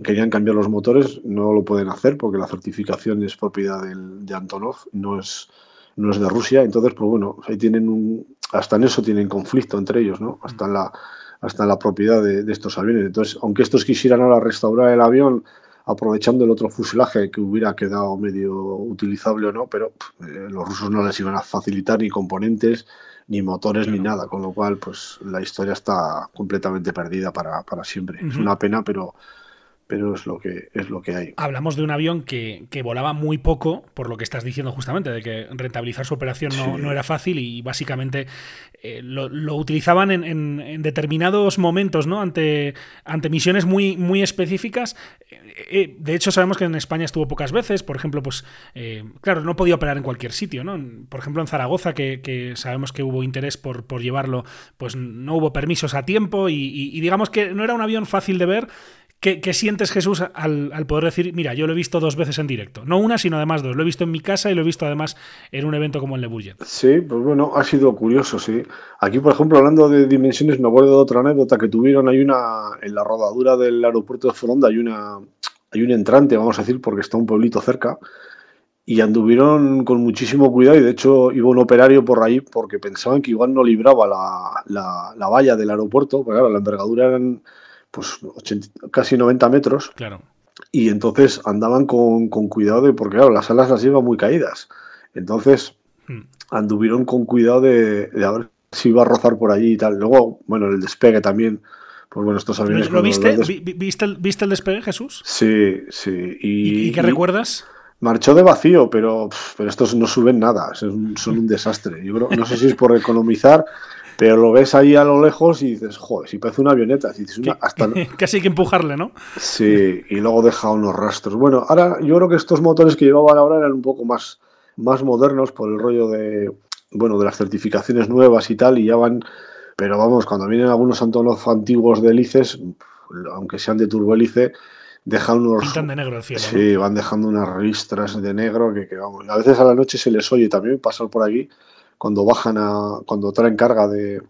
querían cambiar los motores, no lo pueden hacer porque la certificación es propiedad del, de Antonov, no es no es de Rusia, entonces, pues bueno, ahí tienen un, hasta en eso tienen conflicto entre ellos, ¿no? Hasta en la, hasta en la propiedad de, de, estos aviones. Entonces, aunque estos quisieran ahora restaurar el avión aprovechando el otro fuselaje que hubiera quedado medio utilizable o no, pero eh, los rusos no les iban a facilitar ni componentes, ni motores, claro. ni nada, con lo cual, pues la historia está completamente perdida para, para siempre. Uh -huh. Es una pena, pero pero es lo que es lo que hay. Hablamos de un avión que, volaba muy poco, por lo que estás diciendo justamente, de que rentabilizar su operación no, era fácil y básicamente eh, lo, utilizaban en, determinados momentos, ¿no? Ante, ante misiones muy, muy específicas. Eh, eh, de hecho, sabemos que en España estuvo pocas veces. Por ejemplo, pues, claro, no podía operar en cualquier sitio, ¿no? Por ejemplo, en Zaragoza, que, sabemos que hubo interés por, por, llevarlo, pues no hubo permisos a tiempo y digamos que no era un avión fácil de ver ¿Qué, sientes, Jesús, al, poder decir, mira, yo lo he visto dos veces en directo? No una, sino además dos. Lo he visto en mi casa y lo he visto además en un evento como el Le Sí, pues bueno, ha sido curioso, sí. Aquí, por ejemplo, hablando de dimensiones, me acuerdo de otra anécdota que tuvieron. Hay una, en la rodadura del aeropuerto de Foronda, hay una, hay un entrante, vamos a decir, porque está un pueblito cerca. Y anduvieron con muchísimo cuidado y de hecho iba un operario por ahí porque pensaban que igual no libraba la, la, valla del aeropuerto, porque claro, la envergadura eran pues casi 90 metros. Claro. Y entonces andaban con, cuidado de, porque claro, las alas las llevan muy caídas. Entonces hmm. anduvieron con cuidado de, de, a ver si iba a rozar por allí y tal. Luego, bueno, el despegue también. Pues bueno, estos aviones. ¿Lo viste? ¿Viste, el, ¿Viste el despegue, Jesús? Sí, sí. ¿Y, qué recuerdas? Marchó de vacío, pero, pero estos no suben nada, son, son un desastre. Yo creo, no sé si es por economizar, pero lo ves ahí a lo lejos y dices, joder, si parece una avioneta. Si una, hasta... Casi hay que empujarle, ¿no? Sí, y luego deja unos rastros. Bueno, ahora yo creo que estos motores que llevaban ahora eran un poco más, más modernos por el rollo de, bueno, de las certificaciones nuevas y tal, y ya van, pero vamos, cuando vienen algunos Antonov antiguos de hélices, aunque sean de turbohélice, dejan unos... Pintan de negro el cielo. Sí, van dejando unas ristras de negro que, que, vamos, a veces a la noche se les oye también pasar por aquí cuando bajan a, cuando traen carga de,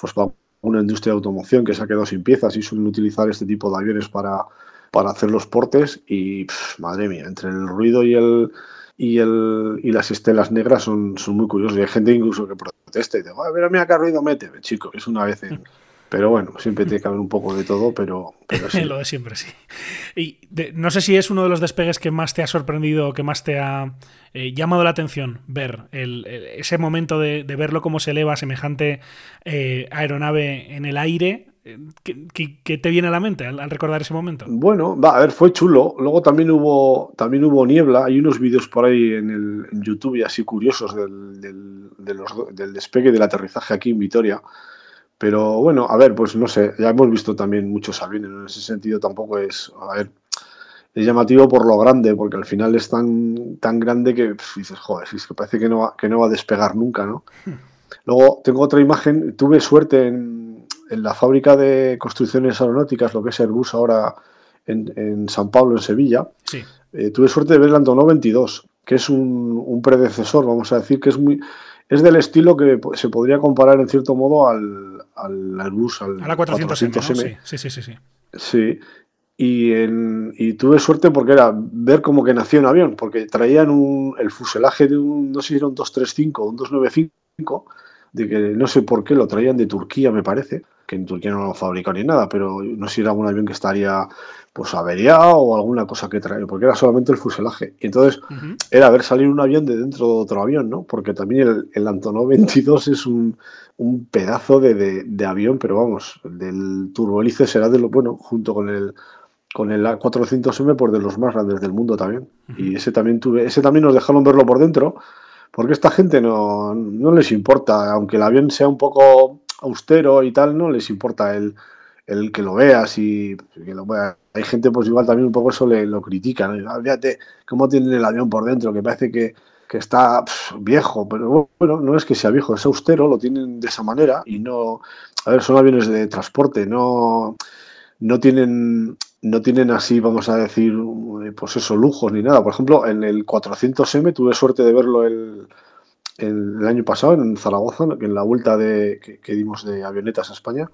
pues una industria de automoción que se ha quedado sin piezas y suelen utilizar este tipo de aviones para, para hacer los portes y madre mía, entre el ruido y el y el y las estelas negras son, son muy curiosos. Y hay gente incluso que protesta y dice, a ver, mira qué ruido mete, chico, es una vez en, pero bueno, siempre tiene que haber un poco de todo, pero, sí. Lo de siempre, sí. Y no sé si es uno de los despegues que más te ha sorprendido, que más te ha eh, llamado la atención ver ese momento de, verlo cómo se eleva semejante eh, aeronave en el aire. Eh, ¿Qué, te viene a la mente al, recordar ese momento? Bueno, va, a ver, fue chulo. Luego también hubo, también hubo niebla. Hay unos vídeos por ahí en, el, en YouTube y así curiosos del, del, del despegue del aterrizaje aquí en Vitoria pero bueno, a ver, pues no sé, ya hemos visto también muchos aviones, en ese sentido tampoco es, a ver, es llamativo por lo grande, porque al final es tan, tan grande que dices, joder, es que parece que no, va, que no va a despegar nunca, ¿no? Luego tengo otra imagen, tuve suerte en, en, la fábrica de construcciones aeronáuticas, lo que es Airbus ahora en, en San Pablo, en Sevilla. Sí. Eh, tuve suerte de ver el Antonov 22, que es un, un predecesor, vamos a decir, que es muy es del estilo que se podría comparar en cierto modo al, al Airbus, al a la 400M. Sí, sí, sí, sí. Sí. Y, en, y, tuve suerte porque era ver como que nació un avión, porque traían un, el fuselaje de un, no sé si era un 235 o un 295, de que no sé por qué lo traían de Turquía, me parece, que en Turquía no lo fabrican ni nada, pero no sé si era un avión que estaría pues averiado o alguna cosa que traer, porque era solamente el fuselaje. Y entonces era ver salir un avión de dentro de otro avión, ¿no? Porque también el, el Antonov 22 es un, un pedazo de, de, avión, pero vamos, del turbohélice será de lo bueno, junto con el con el A400M, por de los más grandes del mundo también. Y ese también tuve, ese también nos dejaron verlo por dentro, porque esta gente no, no les importa, aunque el avión sea un poco austero y tal, no les importa el, el que lo veas y que lo veas hay gente pues igual también un poco eso le, lo critica, ¿no? Ah, fíjate cómo tienen el avión por dentro, que parece que, está viejo, pero bueno, no es que sea viejo, es austero, lo tienen de esa manera y no, a ver, son aviones de transporte, no, no tienen no tienen así, vamos a decir, pues eso, lujos ni nada. Por ejemplo, en el 400M tuve suerte de verlo el, el, año pasado en Zaragoza, en la vuelta de, que dimos de avionetas a España.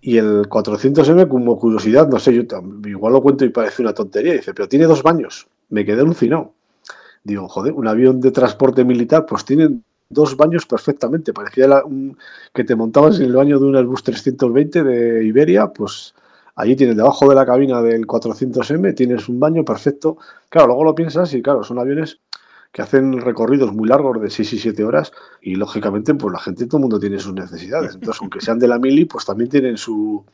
Y el 400M, como curiosidad, no sé, yo igual lo cuento y parece una tontería, dice, pero tiene dos baños. Me quedé alucinado. Digo, joder, un avión de transporte militar, pues tiene dos baños perfectamente. Parecía que te montabas en el baño de un Airbus 320 de Iberia, pues allí tienes debajo de la cabina del 400M, tienes un baño perfecto. Claro, luego lo piensas y claro, son aviones que hacen recorridos muy largos de 6 y 7 horas y lógicamente pues la gente, todo el mundo tiene sus necesidades. Entonces, aunque sean de la mili, pues también tienen su,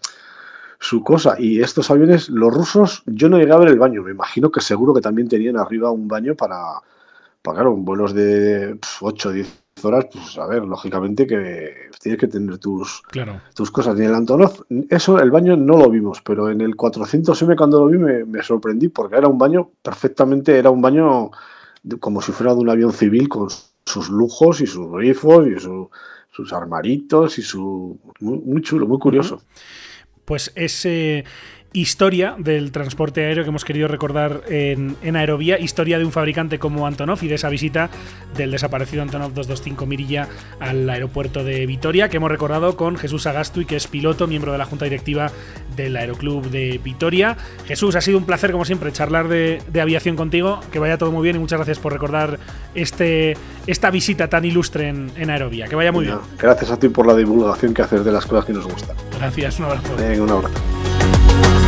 su cosa. Y estos aviones, los rusos, yo no llegué a ver el baño. Me imagino que seguro que también tenían arriba un baño para, para claro, vuelos de 8 o 10 horas, pues a ver, lógicamente que tienes que tener tus, Claro. tus cosas. Y en el Antonov, eso, el baño no lo vimos, pero en el 400M cuando lo vi me, me sorprendí porque era un baño perfectamente, era un baño como si fuera de un avión civil con sus lujos y sus grifos y su- sus armaritos y su... Muy, muy chulo, muy curioso. Pues es eh, historia del transporte aéreo que hemos querido recordar en, en Aerovía, historia de un fabricante como Antonov y de esa visita del desaparecido Antonov 225 Mirilla al aeropuerto de Vitoria, que hemos recordado con Jesús Agastui, que es piloto, miembro de la junta directiva del Aeroclub de Vitoria. Jesús, ha sido un placer, como siempre, charlar de, de aviación contigo, que vaya todo muy bien y muchas gracias por recordar este, esta visita tan ilustre en, en Aerovía. Que vaya muy bien. Venga, Gracias a ti por la divulgación que haces de las cosas que nos gustan. Gracias, un abrazo. Venga, un abrazo.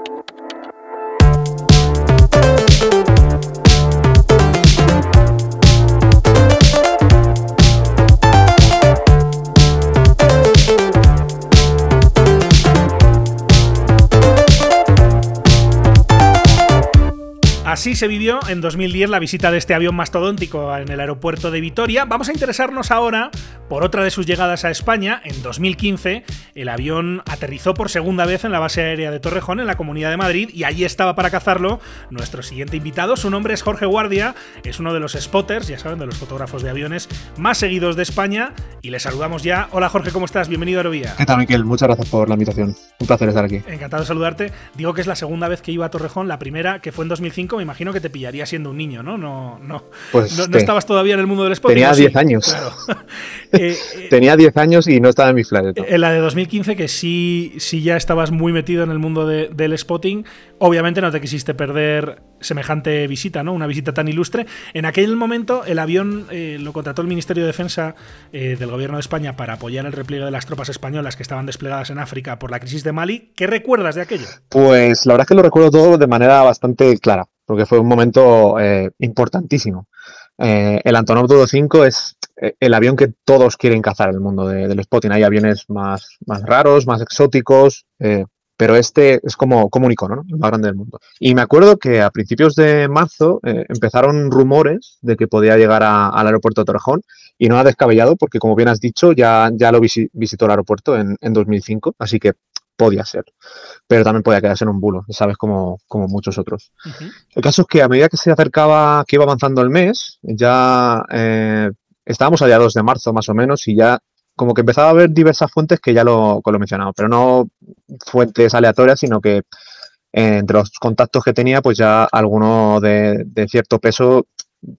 Así se vivió en 2010 la visita de este avión mastodóntico en el aeropuerto de Vitoria. Vamos a interesarnos ahora por otra de sus llegadas a España. En 2015, el avión aterrizó por segunda vez en la base aérea de Torrejón, en la Comunidad de Madrid, y allí estaba para cazarlo nuestro siguiente invitado. Su nombre es Jorge Guardia, es uno de los spotters, ya saben, de los fotógrafos de aviones más seguidos de España. Y le saludamos ya. Hola Jorge, ¿cómo estás? Bienvenido a Aerovía. ¿Qué tal, Miquel? Muchas gracias por la invitación. Un placer estar aquí. Encantado de saludarte. Digo que es la segunda vez que iba a Torrejón, la primera que fue en 2005, me imagino que te pillaría siendo un niño, ¿no? No, no, Pues no, estabas todavía en el mundo del spotting. tenía ¿o sí? 10 años. Claro. Eh, eh, Tenía 10 años y no estaba en mi flight. ¿no? en la de 2015, que sí, sí ya estabas muy metido en el mundo de- del spotting, obviamente no te quisiste perder semejante visita, ¿no? Una visita tan ilustre. En aquel momento el avión eh, lo contrató el Ministerio de Defensa eh, del Gobierno de España para apoyar el repliegue de las tropas españolas que estaban desplegadas en África por la crisis de Mali. ¿Qué recuerdas de aquello? Pues la verdad es que lo recuerdo todo de manera bastante clara, porque fue un momento eh, importantísimo. Eh, el Antonov 225 es eh, el avión que todos quieren cazar en el mundo de- del spotting. Hay aviones más, más raros, más exóticos, pero este es como, como un icono, ¿no? el más grande del mundo. Y me acuerdo que a principios de marzo empezaron rumores de que podía llegar al aeropuerto de Torrejón y no ha descabellado porque, como bien has dicho, ya, ya lo visi- visitó el aeropuerto en, en 2005, así que podía ser. Pero también podía quedarse en un bulo, ¿sabes? Como, como muchos otros. El caso es que a medida que se acercaba, que iba avanzando el mes, ya eh, estábamos a día 2 de marzo más o menos y ya como que empezaba a haber diversas fuentes que ya lo, que lo he mencionado, pero no fuentes aleatorias, sino que eh, entre los contactos que tenía, pues ya alguno de, de cierto peso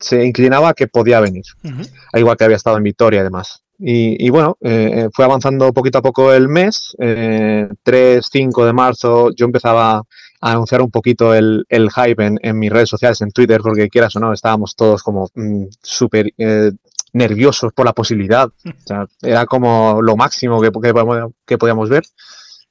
se inclinaba a que podía venir, al igual que había estado en Victoria y demás. Y, y bueno, eh, fue avanzando poquito a poco el mes, eh, 3, 5 de marzo, yo empezaba a anunciar un poquito el, el hype en, en mis redes sociales, en Twitter, porque quieras o no, estábamos todos como mm, súper eh, nerviosos por la posibilidad. O sea, era como lo máximo que, que, que podíamos ver.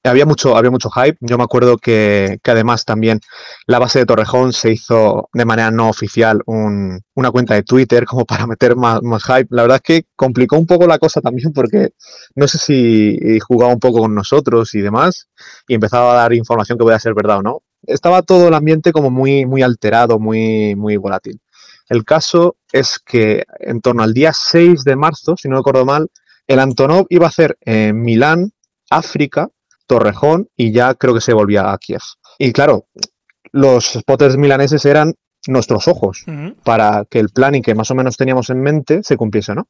Había mucho, había mucho hype. Yo me acuerdo que, que además también la base de Torrejón se hizo de manera no oficial un- una cuenta de Twitter como para meter más, más hype. La verdad es que complicó un poco la cosa también porque no sé si jugaba un poco con nosotros y demás y empezaba a dar información que podía ser verdad o no. Estaba todo el ambiente como muy, muy alterado, muy, muy volátil. El caso es que en torno al día 6 de marzo, si no recuerdo mal, el Antonov iba a hacer en Milán, África, Torrejón y ya creo que se volvía a Kiev. Y claro, los spotters milaneses eran nuestros ojos para que el planning que más o menos teníamos en mente se cumpliese, ¿no?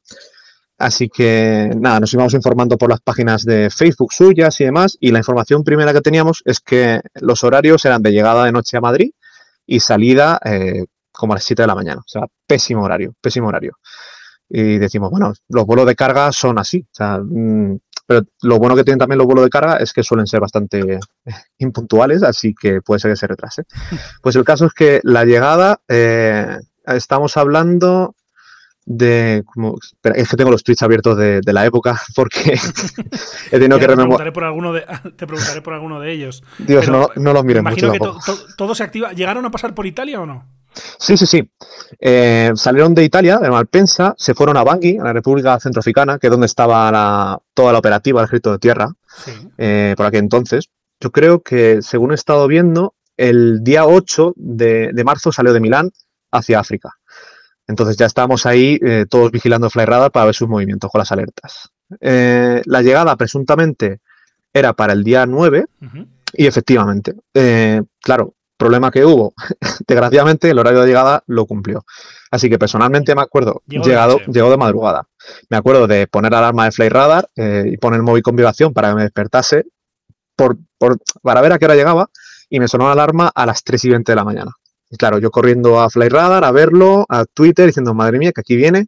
Así que nada, nos íbamos informando por las páginas de Facebook suyas y demás, y la información primera que teníamos es que los horarios eran de llegada de noche a Madrid y salida eh, como a las 7 de la mañana. O sea, pésimo horario, pésimo horario. Y decimos, bueno, los vuelos de carga son así. O sea, mm, pero lo bueno que tienen también los vuelos de carga es que suelen ser bastante impuntuales, así que puede ser que se retrase. Pues el caso es que la llegada, eh, estamos hablando de. Como, espera, es que tengo los tweets abiertos de, de la época porque he tenido que rememorar. preguntaré por alguno de, te preguntaré por alguno de ellos. Dios, no, no los mires Imagino mucho que to- todo se activa. ¿Llegaron a pasar por Italia o no? Sí, sí, sí. Eh, salieron de Italia, de Malpensa, se fueron a Bangui, a la República Centroafricana, que es donde estaba la- toda la operativa del Ejército de Tierra, Sí. eh, por aquel entonces. Yo creo que, según he estado viendo, el día 8 de, de marzo salió de Milán hacia África. Entonces ya estábamos ahí eh, todos vigilando Flyradar para ver sus movimientos con las alertas. La llegada presuntamente era para el día 9 Ujú. y efectivamente, claro, problema que hubo. Desgraciadamente, el horario de llegada lo cumplió. Así que personalmente me acuerdo, Llegó de llegado, llegó de madrugada. Me acuerdo de poner alarma de Fly Radar eh, y poner el móvil con vibración para que me despertase por, por- para ver a qué hora llegaba y me sonó la alarma a las 3 y 20 de la mañana. Y claro, yo corriendo a Fly Radar a verlo, a Twitter, diciendo, madre mía, que aquí viene.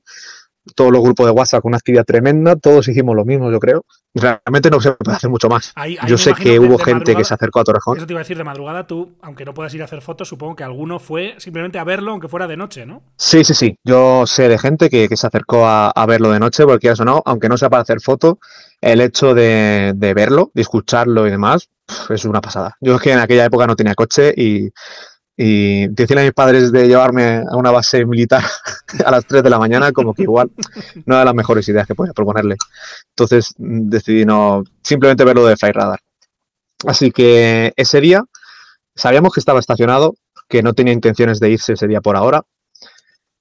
Todos los grupos de WhatsApp con una actividad tremenda, todos hicimos lo mismo, yo creo. Realmente no se puede hacer mucho más. Ahí- ahí yo sé que hubo gente que se acercó a Torrejón. Eso te iba a decir de madrugada, tú, aunque no puedas ir a hacer fotos, supongo que alguno fue simplemente a verlo, aunque fuera de noche, ¿no? Sí, sí, sí. Yo sé de gente que, que se acercó a, a verlo de noche, porque eso no, aunque no sea para hacer foto, el hecho de, de verlo, de escucharlo y demás, es una pasada. Yo es que en aquella época no tenía coche y, y decirle a mis padres de llevarme a una base militar a las 3 de la mañana, como que igual no era de las mejores ideas que podía proponerle. Entonces mm, decidí no, simplemente verlo de Fly Radar. Así que ese día sabíamos que estaba estacionado, que no tenía intenciones de irse ese día por ahora.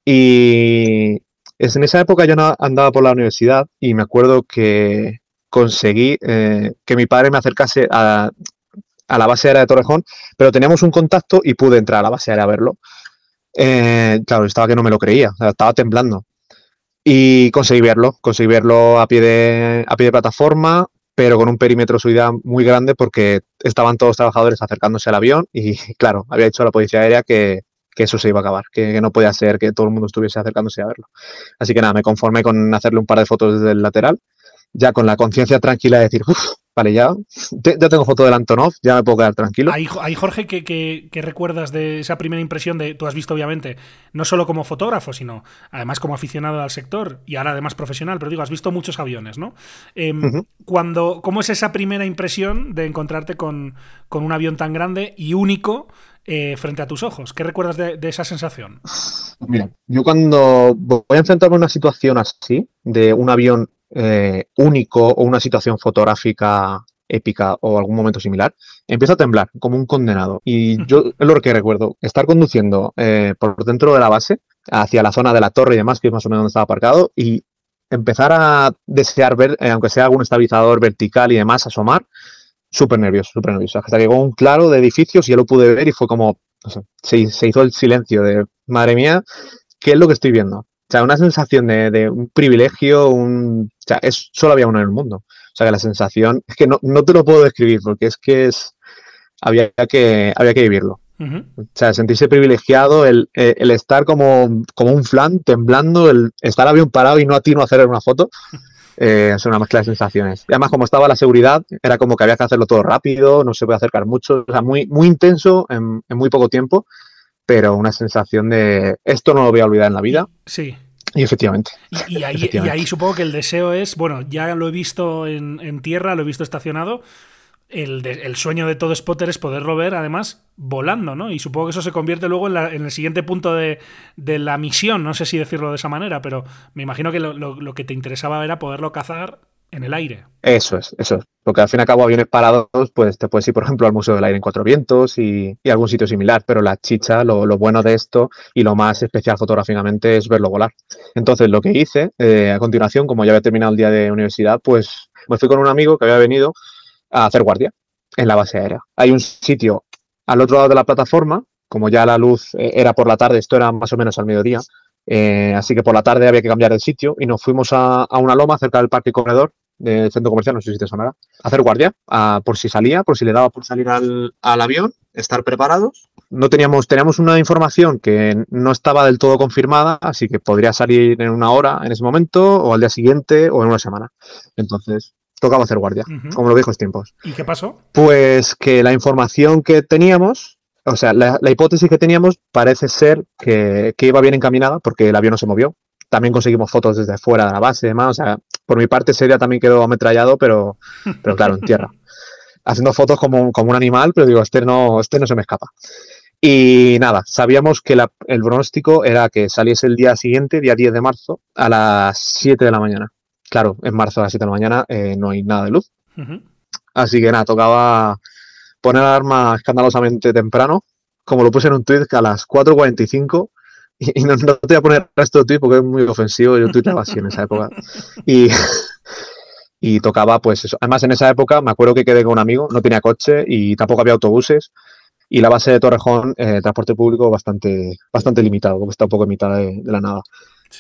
Y es- en esa época yo andaba por la universidad y me acuerdo que conseguí eh, que mi padre me acercase a, a la base aérea de Torrejón, pero teníamos un contacto y pude entrar a la base aérea a verlo. Eh, claro, estaba que no me lo creía, estaba temblando. Y conseguí verlo, conseguí verlo a pie de, a pie de plataforma, pero con un perímetro de subida muy grande porque estaban todos los trabajadores acercándose al avión y, claro, había dicho a la policía aérea que, que eso se iba a acabar, que, que no podía ser que todo el mundo estuviese acercándose a verlo. Así que nada, me conformé con hacerle un par de fotos desde el lateral, ya con la conciencia tranquila de decir, uff, vale, ya, te- ya tengo foto del Antonov, ya me puedo quedar tranquilo. Ahí, ahí, Jorge, ¿qué, qué, qué recuerdas de esa primera impresión de, tú has visto obviamente, no solo como fotógrafo, sino además como aficionado al sector y ahora además profesional, pero digo, has visto muchos aviones, ¿no? Em, cuando, ¿Cómo es esa primera impresión de encontrarte con, con un avión tan grande y único eh, frente a tus ojos? ¿Qué recuerdas de, de esa sensación? Mira, yo cuando voy a enfrentarme a una situación así, de un avión eh, único o una situación fotográfica épica o algún momento similar, empiezo a temblar como un condenado. Y yo es lo que recuerdo, estar conduciendo eh, por dentro de la base, hacia la zona de la torre y demás, que es más o menos donde estaba aparcado, y empezar a desear ver, eh, aunque sea algún estabilizador vertical y demás, asomar, súper nervioso, súper nervioso. Hasta que llegó un claro de edificios y ya lo pude ver y fue como, no sé, se, se hizo el silencio de, madre mía, ¿qué es lo que estoy viendo? O sea, una sensación de, de un privilegio, un, o sea, es, solo había uno en el mundo. O sea, que la sensación, es que no, no te lo puedo describir porque es que es, había que, había que vivirlo. O sea, sentirse privilegiado, el, eh, el estar como, como un flan, temblando, el estar avión parado y no a ti no hacer una foto, eh, es una mezcla de sensaciones. Y además, como estaba la seguridad, era como que había que hacerlo todo rápido, no se puede acercar mucho, o sea, muy, muy intenso en, en muy poco tiempo, pero una sensación de esto no lo voy a olvidar en la vida. Sí. Y efectivamente. Y, y ahí, y Efectivamente. ahí supongo que el deseo es, bueno, ya lo he visto en, en tierra, lo he visto estacionado. El, de- el sueño de todo spotter es poderlo ver, además, volando, ¿no? Y supongo que eso se convierte luego en, la- en el siguiente punto de, de la misión, no sé si decirlo de esa manera, pero me imagino que lo, lo- lo que te interesaba era poderlo cazar en el aire. Eso es, eso es. Porque al fin y al cabo, aviones parados, pues te puedes ir, por ejemplo, al Museo del Aire en Cuatro Vientos y, algún sitio similar. Pero la chicha, lo, bueno de esto y lo más especial fotográficamente es verlo volar. Entonces, lo que hice eh, a continuación, como ya había terminado el día de universidad, pues me fui con un amigo que había venido a hacer guardia en la base aérea. Hay un sitio al otro lado de la plataforma, como ya la luz eh, era por la tarde, esto era más o menos al mediodía, eh, así que por la tarde había que cambiar el sitio y nos fuimos a, a una loma cerca del parque corredor del centro comercial, no sé si te sonará, hacer guardia, a- por si salía, por si le daba por salir al, al avión, estar preparados. No teníamos, teníamos una información que no estaba del todo confirmada, así que podría salir en una hora en ese momento, o al día siguiente, o en una semana. Entonces, tocaba hacer guardia, Ujú. como los viejos tiempos. ¿Y qué pasó? Pues que la información que teníamos, o sea, la, la hipótesis que teníamos parece ser que, que iba bien encaminada porque el avión no se movió. También conseguimos fotos desde fuera de la base y demás. O sea, por mi parte ese día también quedó ametrallado, pero, pero claro, en tierra. Haciendo fotos como, un- como un animal, pero digo, este no, este no se me escapa. Y nada, sabíamos que el pronóstico era que saliese el día siguiente, día 10 de marzo, a las 7 de la mañana. Claro, en marzo a las 7 de la mañana eh, no hay nada de luz. Así que nada, tocaba poner alarma escandalosamente temprano, como lo puse en un tweet a las 4.45 y, no, te voy a poner el resto de tweet porque es muy ofensivo, yo tuiteaba así en esa época. Y, y tocaba pues eso. Además en esa época me acuerdo que quedé con un amigo, no tenía coche y tampoco había autobuses y la base de Torrejón, eh, transporte público bastante, bastante limitado, porque está un poco en mitad de, la nada.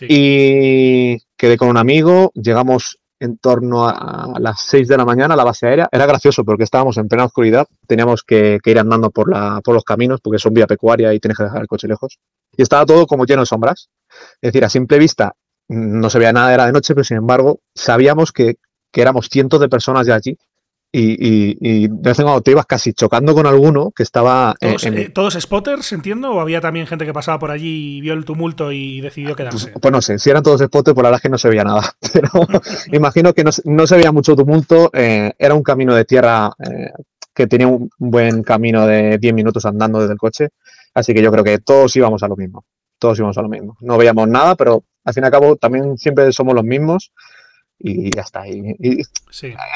Y quedé con un amigo, llegamos en torno a, las 6 de la mañana a la base aérea. Era gracioso porque estábamos en plena oscuridad, teníamos que, ir andando por, la, por los caminos porque son vía pecuaria y tienes que dejar el coche lejos. Y estaba todo como lleno de sombras. Es decir, a simple vista no se veía nada, era de noche, pero sin embargo sabíamos que, que éramos cientos de personas ya allí y, y, de vez en cuando te ibas casi chocando con alguno que estaba... ¿Todos, en, eh, ¿Todos, spotters, entiendo? ¿O había también gente que pasaba por allí y vio el tumulto y decidió quedarse? Pues, pues no sé, si eran todos spotters, por la verdad es que no se veía nada. Pero imagino que no, no, se veía mucho tumulto. Eh, era un camino de tierra eh, que tenía un buen camino de 10 minutos andando desde el coche. Así que yo creo que todos íbamos a lo mismo. Todos íbamos a lo mismo. No veíamos nada, pero al fin y al cabo también siempre somos los mismos y ya está. Y, en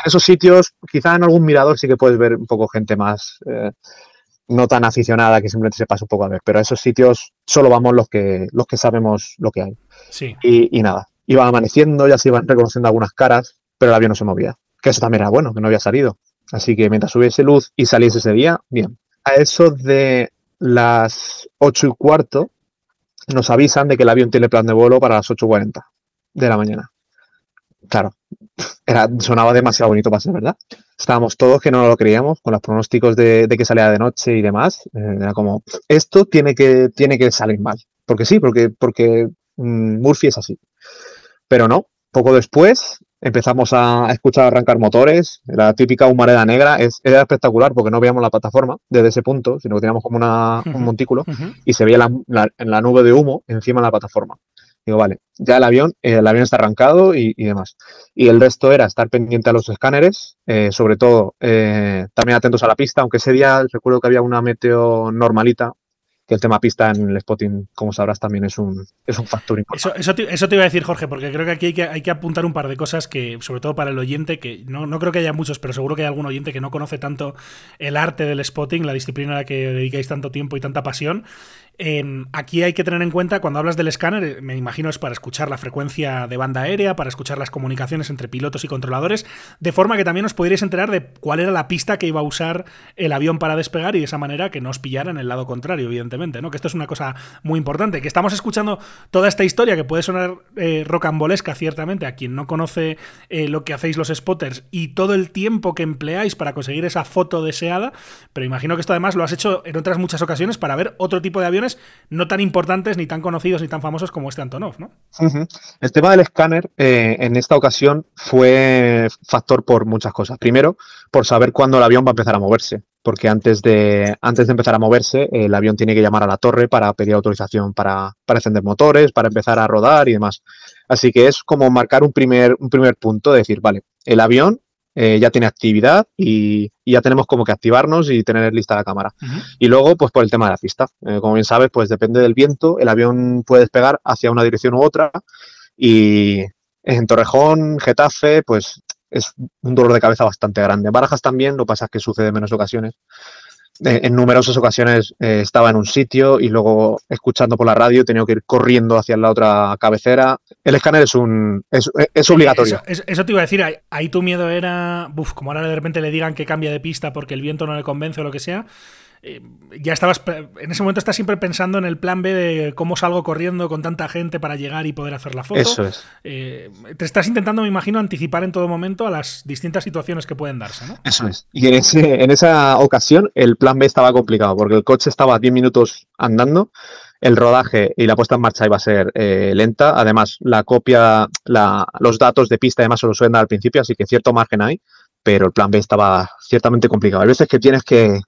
esos sitios, quizá en algún mirador sí que puedes ver un poco gente más eh, no tan aficionada que simplemente se pasa un poco a ver, pero a esos sitios solo vamos los que, los que sabemos lo que hay. Sí. Y, nada, iba amaneciendo, ya se iban reconociendo algunas caras, pero el avión no se movía. Que eso también era bueno, que no había salido. Así que mientras hubiese luz y saliese ese día, bien. A eso de las 8 y cuarto, nos avisan de que el avión tiene plan de vuelo para las 8.40 de la mañana claro, era, sonaba demasiado bonito para ser verdad. Estábamos todos que no lo creíamos, con los pronósticos de, que salía de noche y demás. Eh, era como, esto tiene que, tiene que salir mal. Porque sí, porque, porque mm, Murphy es así. Pero no, poco después empezamos a escuchar arrancar motores, la típica humareda negra, es, era espectacular porque no veíamos la plataforma desde ese punto, sino que teníamos como una, un montículo y se veía la, la, nube de humo encima de la plataforma. Digo, vale, ya el avión, eh, el avión está arrancado y, demás. Y el resto era estar pendiente a los escáneres, eh, sobre todo eh, también atentos a la pista, aunque ese día recuerdo que había una meteo normalita, que el tema pista en el spotting, como sabrás, también es un, es un factor importante. Eso, eso, te, iba a decir, Jorge, porque creo que aquí hay que, hay que apuntar un par de cosas que, sobre todo para el oyente, que no, no, creo que haya muchos, pero seguro que hay algún oyente que no conoce tanto el arte del spotting, la disciplina a la que dedicáis tanto tiempo y tanta pasión. Em, aquí hay que tener en cuenta, cuando hablas del escáner, eh, me imagino es para escuchar la frecuencia de banda aérea, para escuchar las comunicaciones entre pilotos y controladores, de forma que también os podríais enterar de cuál era la pista que iba a usar el avión para despegar y de esa manera que no os pillaran el lado contrario, evidentemente, ¿no? Que esto es una cosa muy importante, que estamos escuchando toda esta historia que puede sonar eh, rocambolesca, ciertamente, a quien no conoce eh, lo que hacéis los spotters y todo el tiempo que empleáis para conseguir esa foto deseada, pero imagino que esto además lo has hecho en otras muchas ocasiones para ver otro tipo de aviones no tan importantes, ni tan conocidos, ni tan famosos como este Antonov, ¿no? El tema del escáner eh, en esta ocasión fue factor por muchas cosas. Primero, por saber cuándo el avión va a empezar a moverse, porque antes de, antes de empezar a moverse, el avión tiene que llamar a la torre para pedir autorización para, para encender motores, para empezar a rodar y demás. Así que es como marcar un primer, un primer punto, de decir, vale, el avión eh, ya tiene actividad y, ya tenemos como que activarnos y tener lista la cámara. Y luego, pues por el tema de la pista. Eh, como bien sabes, pues depende del viento, el avión puede despegar hacia una dirección u otra y en Torrejón, Getafe, pues es un dolor de cabeza bastante grande. Barajas también, lo que pasa es que sucede en menos ocasiones. Eh, en numerosas ocasiones estaba en un sitio y luego escuchando por la radio he tenido que ir corriendo hacia la otra cabecera. El escáner es un es, obligatorio. Eso, te iba a decir, ahí, tu miedo era, uf, como ahora de repente le digan que cambia de pista porque el viento no le convence o lo que sea. Eh, ya estabas, en ese momento estás siempre pensando en el plan B de cómo salgo corriendo con tanta gente para llegar y poder hacer la foto. Eso es. Eh, te estás intentando, me imagino, anticipar en todo momento a las distintas situaciones que pueden darse, ¿no? Eso es. Y en, ese, en esa ocasión el plan B estaba complicado porque el coche estaba 10 minutos andando el rodaje y la puesta en marcha iba a ser eh, lenta. Además, la copia, los datos de pista además se los suelen dar al principio, así que cierto margen hay, pero el plan B estaba ciertamente complicado. Hay veces que tienes que,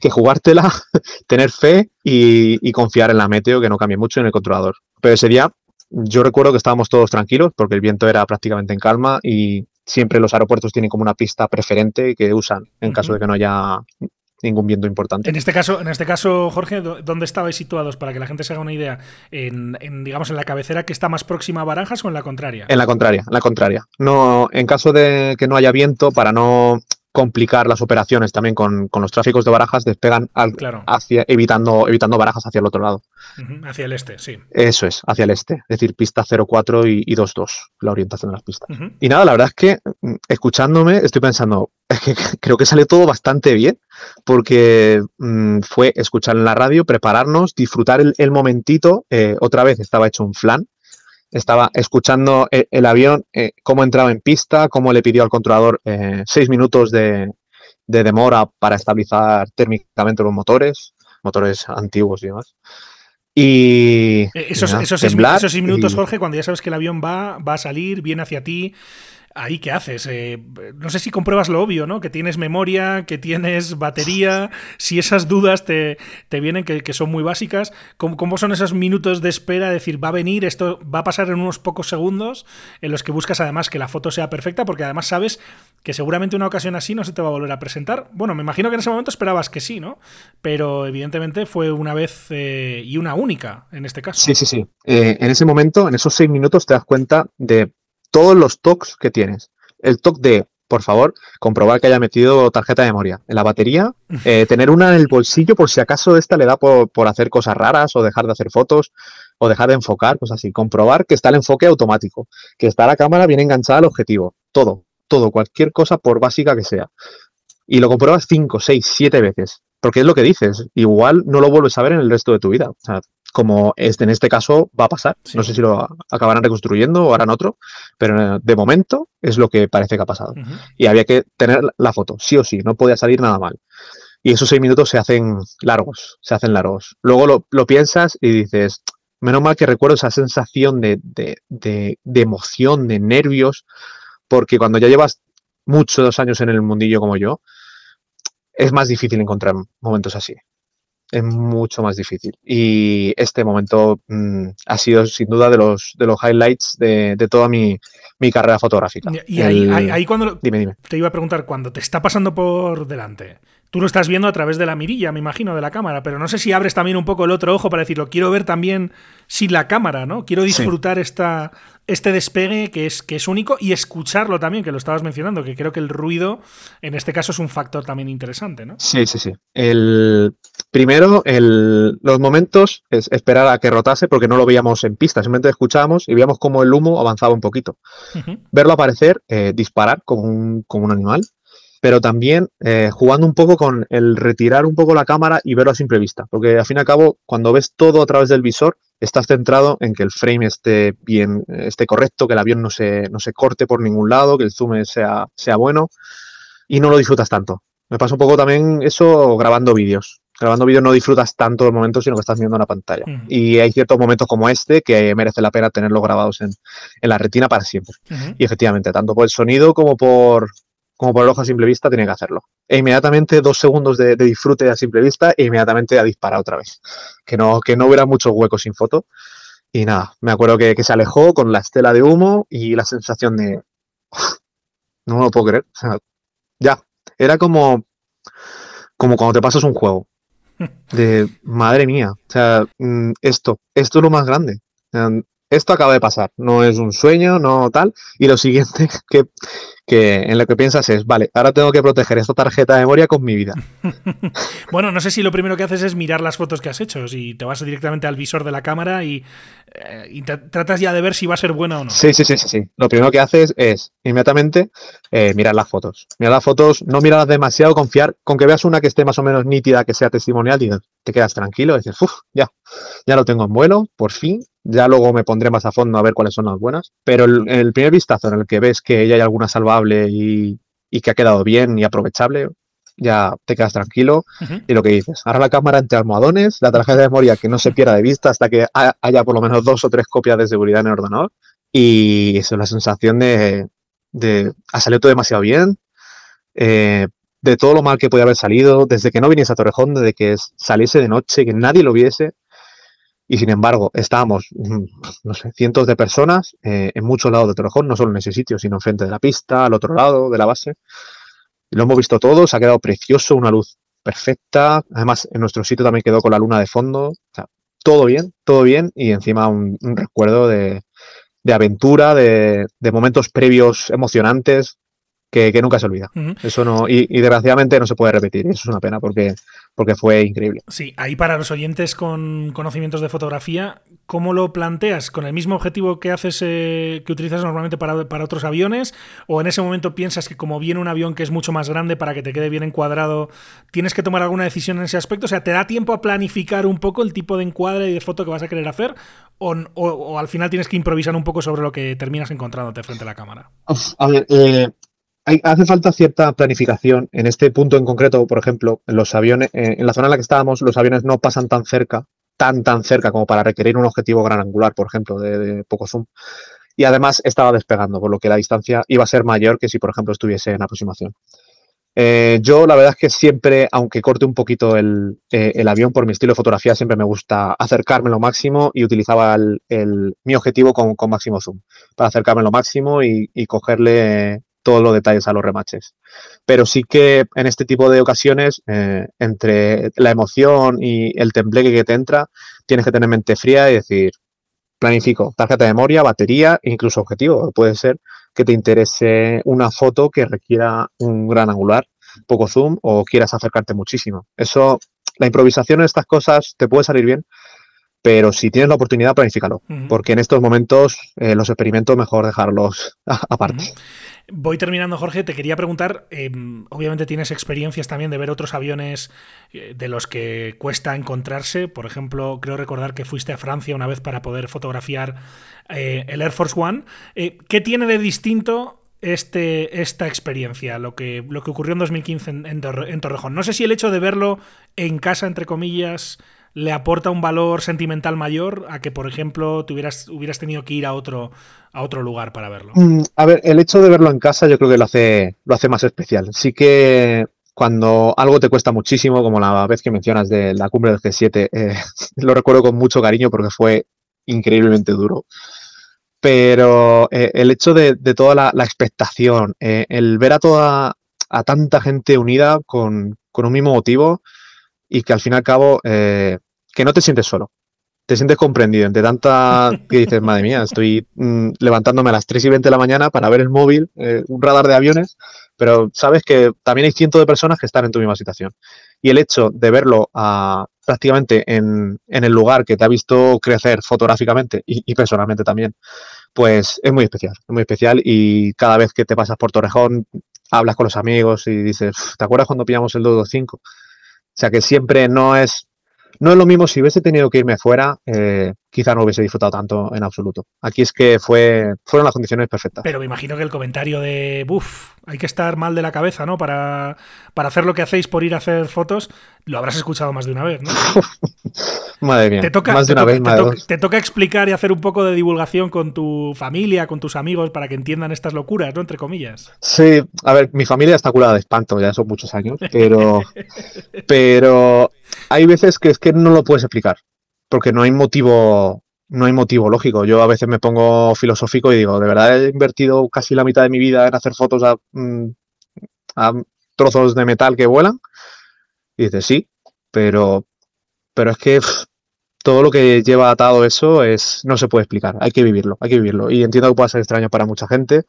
que jugártela, tener fe y, confiar en la meteo, que no cambie mucho en el controlador. Pero ese día yo recuerdo que estábamos todos tranquilos porque el viento era prácticamente en calma y siempre los aeropuertos tienen como una pista preferente que usan en caso de que no haya ningún viento importante. En este caso, en este caso, Jorge, ¿dónde estabais situados para que la gente se haga una idea? ¿En, digamos, en la cabecera que está más próxima a Baranjas o en la contraria? En la contraria, en la contraria. No, en caso de que no haya viento, para no complicar las operaciones también con, los tráficos de barajas, despegan al, hacia, evitando, evitando barajas hacia el otro lado. hacia el este, sí. Eso es, hacia el este, es decir, pista 04 y, y 22, la orientación de las pistas. Y nada, la verdad es que mm, escuchándome estoy pensando, es que creo que sale todo bastante bien, porque mm, fue escuchar en la radio, prepararnos, disfrutar el, momentito, eh, otra vez estaba hecho un flan, estaba escuchando e, el, avión, eh, cómo entraba en pista, cómo le pidió al controlador eh, seis minutos de, demora para estabilizar térmicamente los motores, motores antiguos y demás. Y eh, esos, esos, seis, minutos, Jorge, cuando ya sabes que el avión va, va a salir, viene hacia ti, ahí qué haces? Eh, no sé si compruebas lo obvio, ¿no? Que tienes memoria, que tienes batería, si esas dudas te, vienen, que, son muy básicas, ¿cómo, son esos minutos de espera? Decir, va a venir, esto va a pasar en unos pocos segundos, en los que buscas además que la foto sea perfecta, porque además sabes que seguramente una ocasión así no se te va a volver a presentar. Bueno, me imagino que en ese momento esperabas que sí, ¿no? Pero evidentemente fue una vez eh, y una única en este caso. Sí, sí, sí. Eh, en ese momento, en esos seis minutos, te das cuenta de todos los toques que tienes. El toque de, por favor, comprobar que haya metido tarjeta de memoria en la batería, eh, tener una en el bolsillo por si acaso esta le da por, hacer cosas raras o dejar de hacer fotos o dejar de enfocar, pues así, comprobar que está el enfoque automático, que está la cámara bien enganchada al objetivo, todo, todo, cualquier cosa por básica que sea. Y lo compruebas 5, 6, 7 veces, porque es lo que dices, igual no lo vuelves a ver en el resto de tu vida. O sea, como este, en este caso va a pasar. No sé si lo acabarán reconstruyendo o harán otro, pero de momento es lo que parece que ha pasado. Y había que tener la foto, sí o sí, no podía salir nada mal. Y esos seis minutos se hacen largos, se hacen largos. Luego lo, piensas y dices, menos mal que recuerdo esa sensación de, de, emoción, de nervios, porque cuando ya llevas muchos años en el mundillo como yo, es más difícil encontrar momentos así es mucho más difícil. Y este momento mm, ha sido sin duda de los, de los highlights de, toda mi, carrera fotográfica. Y, ahí, cuando te iba a preguntar, cuando te está pasando por delante, tú lo estás viendo a través de la mirilla, me imagino, de la cámara, pero no sé si abres también un poco el otro ojo para decirlo, quiero ver también sin la cámara, ¿no? Quiero disfrutar esta, este despegue que es, que es único y escucharlo también, que lo estabas mencionando, que creo que el ruido en este caso es un factor también interesante, ¿no? Sí, sí, sí. El, primero, el, los momentos es esperar a que rotase porque no lo veíamos en pista, simplemente escuchábamos y veíamos cómo el humo avanzaba un poquito. Verlo aparecer, eh, disparar como un, como un animal pero también eh, jugando un poco con el retirar un poco la cámara y verlo a simple vista, porque al fin y al cabo, cuando ves todo a través del visor, estás centrado en que el frame esté bien, esté correcto, que el avión no se, no se corte por ningún lado, que el zoom sea, sea bueno, y no lo disfrutas tanto. Me pasa un poco también eso grabando vídeos. Grabando vídeos no disfrutas tanto el momento, sino que estás viendo una pantalla. Y hay ciertos momentos como este que merece la pena tenerlos grabados en, la retina para siempre. Y efectivamente, tanto por el sonido como por, como por el ojo a simple vista, tiene que hacerlo. E inmediatamente dos segundos de, disfrute a simple vista e inmediatamente a disparar otra vez. Que no, que no hubiera muchos huecos sin foto. Y nada, me acuerdo que, se alejó con la estela de humo y la sensación de... No lo puedo creer. ya, era como, como cuando te pasas un juego. De, madre mía, o sea, mm, esto, esto es lo más grande esto acaba de pasar, no es un sueño, no tal. Y lo siguiente que, que en lo que piensas es, vale, ahora tengo que proteger esta tarjeta de memoria con mi vida. bueno, no sé si lo primero que haces es mirar las fotos que has hecho, si te vas directamente al visor de la cámara y, eh, tratas ya de ver si va a ser buena o no. Sí, sí, sí, sí. sí. Lo primero que haces es inmediatamente eh, mirar las fotos. Mirar las fotos, no mirarlas demasiado, confiar con que veas una que esté más o menos nítida, que sea testimonial y te quedas tranquilo y dices, uff, ya, ya lo tengo en vuelo, por fin, ya luego me pondré más a fondo a ver cuáles son las buenas. Pero el, primer vistazo en el que ves que ya hay alguna salvable y, que ha quedado bien y aprovechable, ya te quedas tranquilo. Y lo que dices, ahora la cámara entre almohadones, la tarjeta de memoria que no se pierda de vista hasta que haya por lo menos dos o tres copias de seguridad en el ordenador. Y eso es la sensación de, de ha salido todo demasiado bien. Eh, de todo lo mal que puede haber salido, desde que no viniese a Torrejón, desde que saliese de noche, que nadie lo viese, y sin embargo, estábamos, mm, no sé, cientos de personas eh, en muchos lados de Torrejón, no solo en ese sitio, sino enfrente de la pista, al otro lado de la base. Lo hemos visto todo, se ha quedado precioso, una luz perfecta. Además, en nuestro sitio también quedó con la luna de fondo. O sea, todo bien, todo bien. Y encima un, un recuerdo de, de aventura, de, de, momentos previos emocionantes que, que nunca se olvida. Uh -huh. Eso no, y, y, desgraciadamente no se puede repetir. Eso es una pena porque, porque fue increíble. Sí, ahí para los oyentes con conocimientos de fotografía, ¿cómo lo planteas? ¿Con el mismo objetivo que haces, eh, que utilizas normalmente para, para, otros aviones? ¿O en ese momento piensas que como viene un avión que es mucho más grande para que te quede bien encuadrado, tienes que tomar alguna decisión en ese aspecto? O sea, ¿te da tiempo a planificar un poco el tipo de encuadre y de foto que vas a querer hacer? ¿O, o, o al final tienes que improvisar un poco sobre lo que terminas encontrándote frente a la cámara? A ver, eh, hace falta cierta planificación. En este punto en concreto, por ejemplo, los aviones, eh, en la zona en la que estábamos, los aviones no pasan tan cerca, tan tan cerca como para requerir un objetivo gran angular, por ejemplo, de, de poco zoom. Y además estaba despegando, por lo que la distancia iba a ser mayor que si, por ejemplo, estuviese en aproximación. Eh, yo la verdad es que siempre, aunque corte un poquito el, eh, el, avión por mi estilo de fotografía, siempre me gusta acercarme lo máximo y utilizaba el, el, mi objetivo con, con, máximo zoom para acercarme lo máximo y, y cogerle todos los detalles a los remaches. Pero sí que en este tipo de ocasiones, eh, entre la emoción y el tembleque que te entra, tienes que tener mente fría y decir, planifico, tarjeta de memoria, batería, incluso objetivo. Puede ser que te interese una foto que requiera un gran angular, poco zoom o quieras acercarte muchísimo. Eso, la improvisación en estas cosas te puede salir bien, pero si tienes la oportunidad, planifícalo, uh -huh. porque en estos momentos eh, los experimentos mejor dejarlos aparte. Uh -huh. Voy terminando, Jorge. Te quería preguntar, eh, obviamente tienes experiencias también de ver otros aviones eh, de los que cuesta encontrarse. Por ejemplo, creo recordar que fuiste a Francia una vez para poder fotografiar eh, el Air Force One. Eh, ¿Qué tiene de distinto este, esta experiencia, lo que, lo que ocurrió en 2015 en, en, en Torrejón? No sé si el hecho de verlo en casa, entre comillas, le aporta un valor sentimental mayor a que, por ejemplo, hubieras, hubieras tenido que ir a otro, a otro lugar para verlo? Mm, a ver, el hecho de verlo en casa yo creo que lo hace, lo hace más especial. Sí que cuando algo te cuesta muchísimo, como la vez que mencionas de la cumbre del G7, eh, lo recuerdo con mucho cariño porque fue increíblemente duro. Pero eh, el hecho de, de toda la, expectación, eh, el ver a toda a tanta gente unida con, con, un mismo motivo y que al fin y al cabo que no te sientes solo. Te sientes comprendido entre tanta que dices, madre mía, estoy mmm, levantándome a las 3 y 20 de la mañana para ver el móvil, eh, un radar de aviones, pero sabes que también hay cientos de personas que están en tu misma situación. Y el hecho de verlo a, prácticamente en, en, el lugar que te ha visto crecer fotográficamente y, y, personalmente también, pues es muy especial, es muy especial y cada vez que te pasas por Torrejón, hablas con los amigos y dices, ¿te acuerdas cuando pillamos el 225? O sea que siempre no es no es lo mismo si hubiese tenido que irme fuera, eh, quizá no hubiese disfrutado tanto en absoluto. Aquí es que fue, fueron las condiciones perfectas. Pero me imagino que el comentario de, buf, hay que estar mal de la cabeza, ¿no? Para, para hacer lo que hacéis por ir a hacer fotos, lo habrás escuchado más de una vez, ¿no? Madre mía, te toca, más de una toca, vez, más te, toca, te toca explicar y hacer un poco de divulgación con tu familia, con tus amigos, para que entiendan estas locuras, ¿no? Entre comillas. Sí, a ver, mi familia está curada de espanto, ya son muchos años, pero, pero hay veces que es que no lo puedes explicar, porque no hay motivo, no hay motivo lógico. Yo a veces me pongo filosófico y digo, ¿de verdad he invertido casi la mitad de mi vida en hacer fotos a, mm, trozos de metal que vuelan? Y dices, sí, pero, pero es que todo lo que lleva atado eso es no se puede explicar, hay que vivirlo, hay que vivirlo. Y entiendo que pueda ser extraño para mucha gente.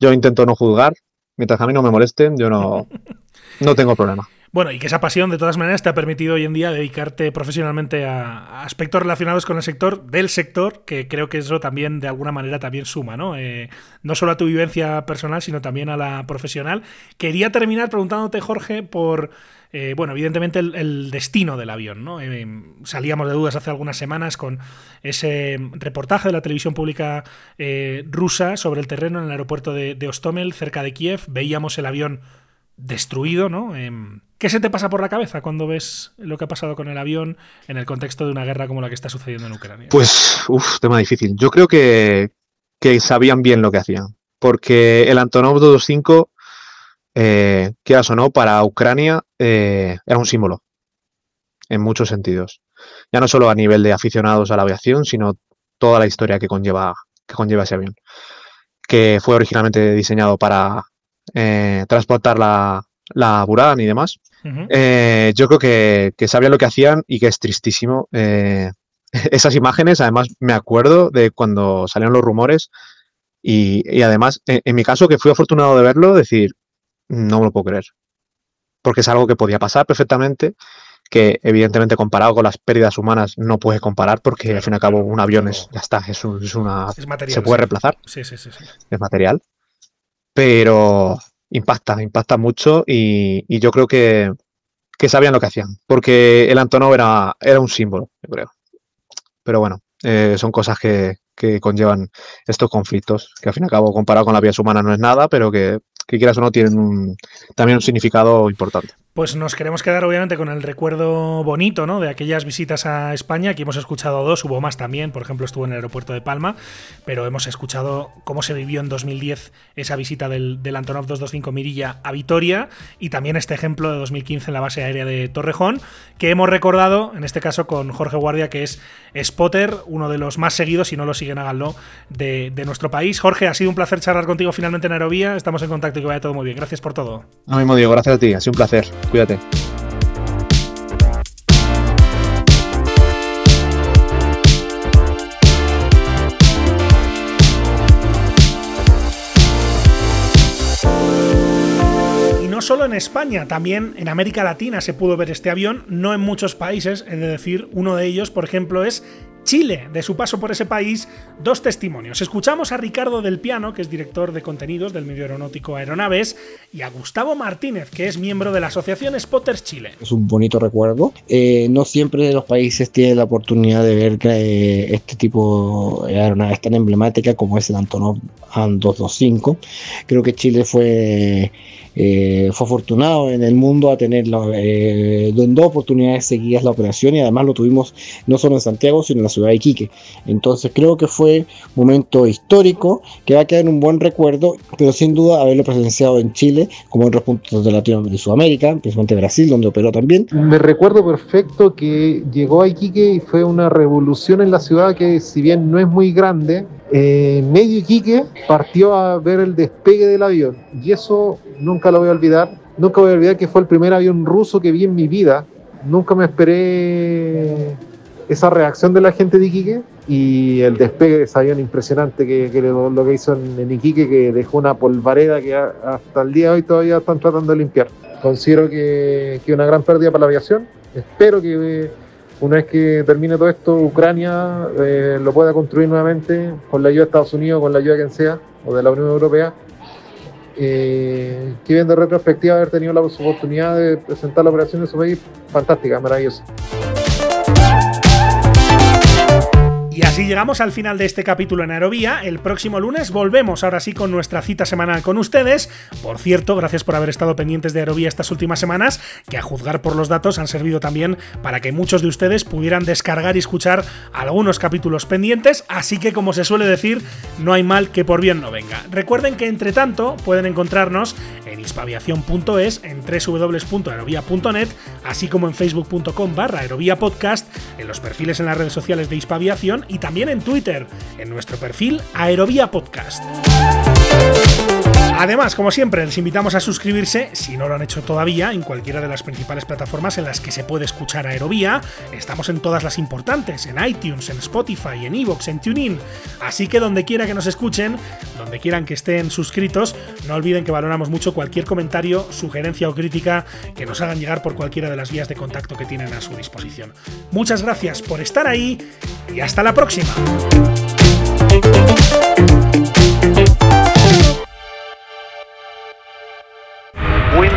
Yo intento no juzgar, mientras a mí no me molesten, yo no, no tengo problema. Bueno, y que esa pasión de todas maneras te ha permitido hoy en día dedicarte profesionalmente a, aspectos relacionados con el sector, del sector, que creo que eso también de alguna manera también suma, ¿no? Eh, no solo a tu vivencia personal, sino también a la profesional. Quería terminar preguntándote, Jorge, por, eh, bueno, evidentemente el, destino del avión, ¿no? Eh, salíamos de dudas hace algunas semanas con ese reportaje de la televisión pública rusa sobre el terreno en el aeropuerto de, de Ostomel, cerca de Kiev. Veíamos el avión destruido, ¿no? ¿Qué se te pasa por la cabeza cuando ves lo que ha pasado con el avión en el contexto de una guerra como la que está sucediendo en Ucrania? Pues, uff, tema difícil. Yo creo que, sabían bien lo que hacían, porque el Antonov 225, eh, quieras o no, para Ucrania eh, era un símbolo, en muchos sentidos. Ya no solo a nivel de aficionados a la aviación, sino toda la historia que conlleva, ese avión, que fue originalmente diseñado para eh, transportar la, la Buran y demás. Eh, yo creo que, que, sabían lo que hacían y que es tristísimo. Eh, esas imágenes, además, me acuerdo de cuando salieron los rumores y, además, en, mi caso, que fui afortunado de verlo, decir, no me lo puedo creer. Porque es algo que podía pasar perfectamente, que evidentemente comparado con las pérdidas humanas no puedes comparar porque al fin y al cabo un avión es, ya está, es, una... se puede reemplazar. Sí, sí, sí, Es material. Pero impacta, impacta mucho y, yo creo que, que, sabían lo que hacían, porque el Antonov era, era un símbolo, yo creo. Pero bueno, eh, son cosas que, que, conllevan estos conflictos, que al fin y al cabo comparado con la vida humana no es nada, pero que, que quieras o no tienen también un significado importante. Pues nos queremos quedar obviamente con el recuerdo bonito ¿no? de aquellas visitas a España. Aquí hemos escuchado dos, hubo más también, por ejemplo estuvo en el aeropuerto de Palma, pero hemos escuchado cómo se vivió en 2010 esa visita del, del Antonov 225 Mirilla a Vitoria y también este ejemplo de 2015 en la base aérea de Torrejón, que hemos recordado en este caso con Jorge Guardia, que es spotter, uno de los más seguidos, si no lo siguen háganlo, de, nuestro país. Jorge, ha sido un placer charlar contigo finalmente en Aerovía, estamos en contacto y que vaya todo muy bien. Gracias por todo. Lo mismo digo, gracias a ti, ha sido un placer. Cuídate. España, también en América Latina se pudo ver este avión, no en muchos países, es decir, uno de ellos, por ejemplo, es Chile, de su paso por ese país, dos testimonios. Escuchamos a Ricardo del Piano, que es director de contenidos del medio aeronáutico Aeronaves, y a Gustavo Martínez, que es miembro de la Asociación Spotters Chile. Es un bonito recuerdo. Eh, no siempre los países tienen la oportunidad de ver eh, este tipo de aeronaves tan emblemática como es el Antonov AN-225. Creo que Chile fue fue afortunado en el mundo a tener eh, en dos oportunidades seguidas la operación y además lo tuvimos no solo en Santiago sino en la ciudad de Iquique. Entonces creo que fue un momento histórico que va a quedar en un buen recuerdo, pero sin duda haberlo presenciado en Chile como en otros puntos de Latinoamérica y Sudamérica, principalmente Brasil donde operó también. Me recuerdo perfecto que llegó a Iquique y fue una revolución en la ciudad que si bien no es muy grande, eh, medio Iquique partió a ver el despegue del avión y eso nunca lo voy a olvidar. Nunca voy a olvidar que fue el primer avión ruso que vi en mi vida. Nunca me esperé esa reacción de la gente de Iquique y el despegue de ese avión impresionante que, lo, que hizo en, Iquique, que dejó una polvareda que hasta el día de hoy todavía están tratando de limpiar. Considero que es una gran pérdida para la aviación. Espero que una vez que termine todo esto, Ucrania eh, lo pueda construir nuevamente con la ayuda de Estados Unidos, con la ayuda de quien sea, o de la Unión Europea. Eh, que bien de retrospectiva haber tenido la oportunidad de presentar la operación en su país, fantástica, maravillosa. Y así llegamos al final de este capítulo en Aerovía. El próximo lunes volvemos ahora sí con nuestra cita semanal con ustedes. Por cierto, gracias por haber estado pendientes de Aerovía estas últimas semanas, que a juzgar por los datos han servido también para que muchos de ustedes pudieran descargar y escuchar algunos capítulos pendientes. Así que, como se suele decir, no hay mal que por bien no venga. Recuerden que entre tanto pueden encontrarnos en hispaviación.es, en www.aerovía.net, así como en facebook.com barra aerovía podcast, en los perfiles en las redes sociales de Hispaviación y también en Twitter, en nuestro perfil Aerovía Podcast. Además, como siempre, les invitamos a suscribirse, si no lo han hecho todavía, en cualquiera de las principales plataformas en las que se puede escuchar Aerovía. Estamos en todas las importantes, en iTunes, en Spotify, en Evox, en TuneIn. Así que donde quiera que nos escuchen, donde quieran que estén suscritos, no olviden que valoramos mucho cualquier comentario, sugerencia o crítica que nos hagan llegar por cualquiera de las vías de contacto que tienen a su disposición. Muchas gracias por estar ahí y hasta la próxima.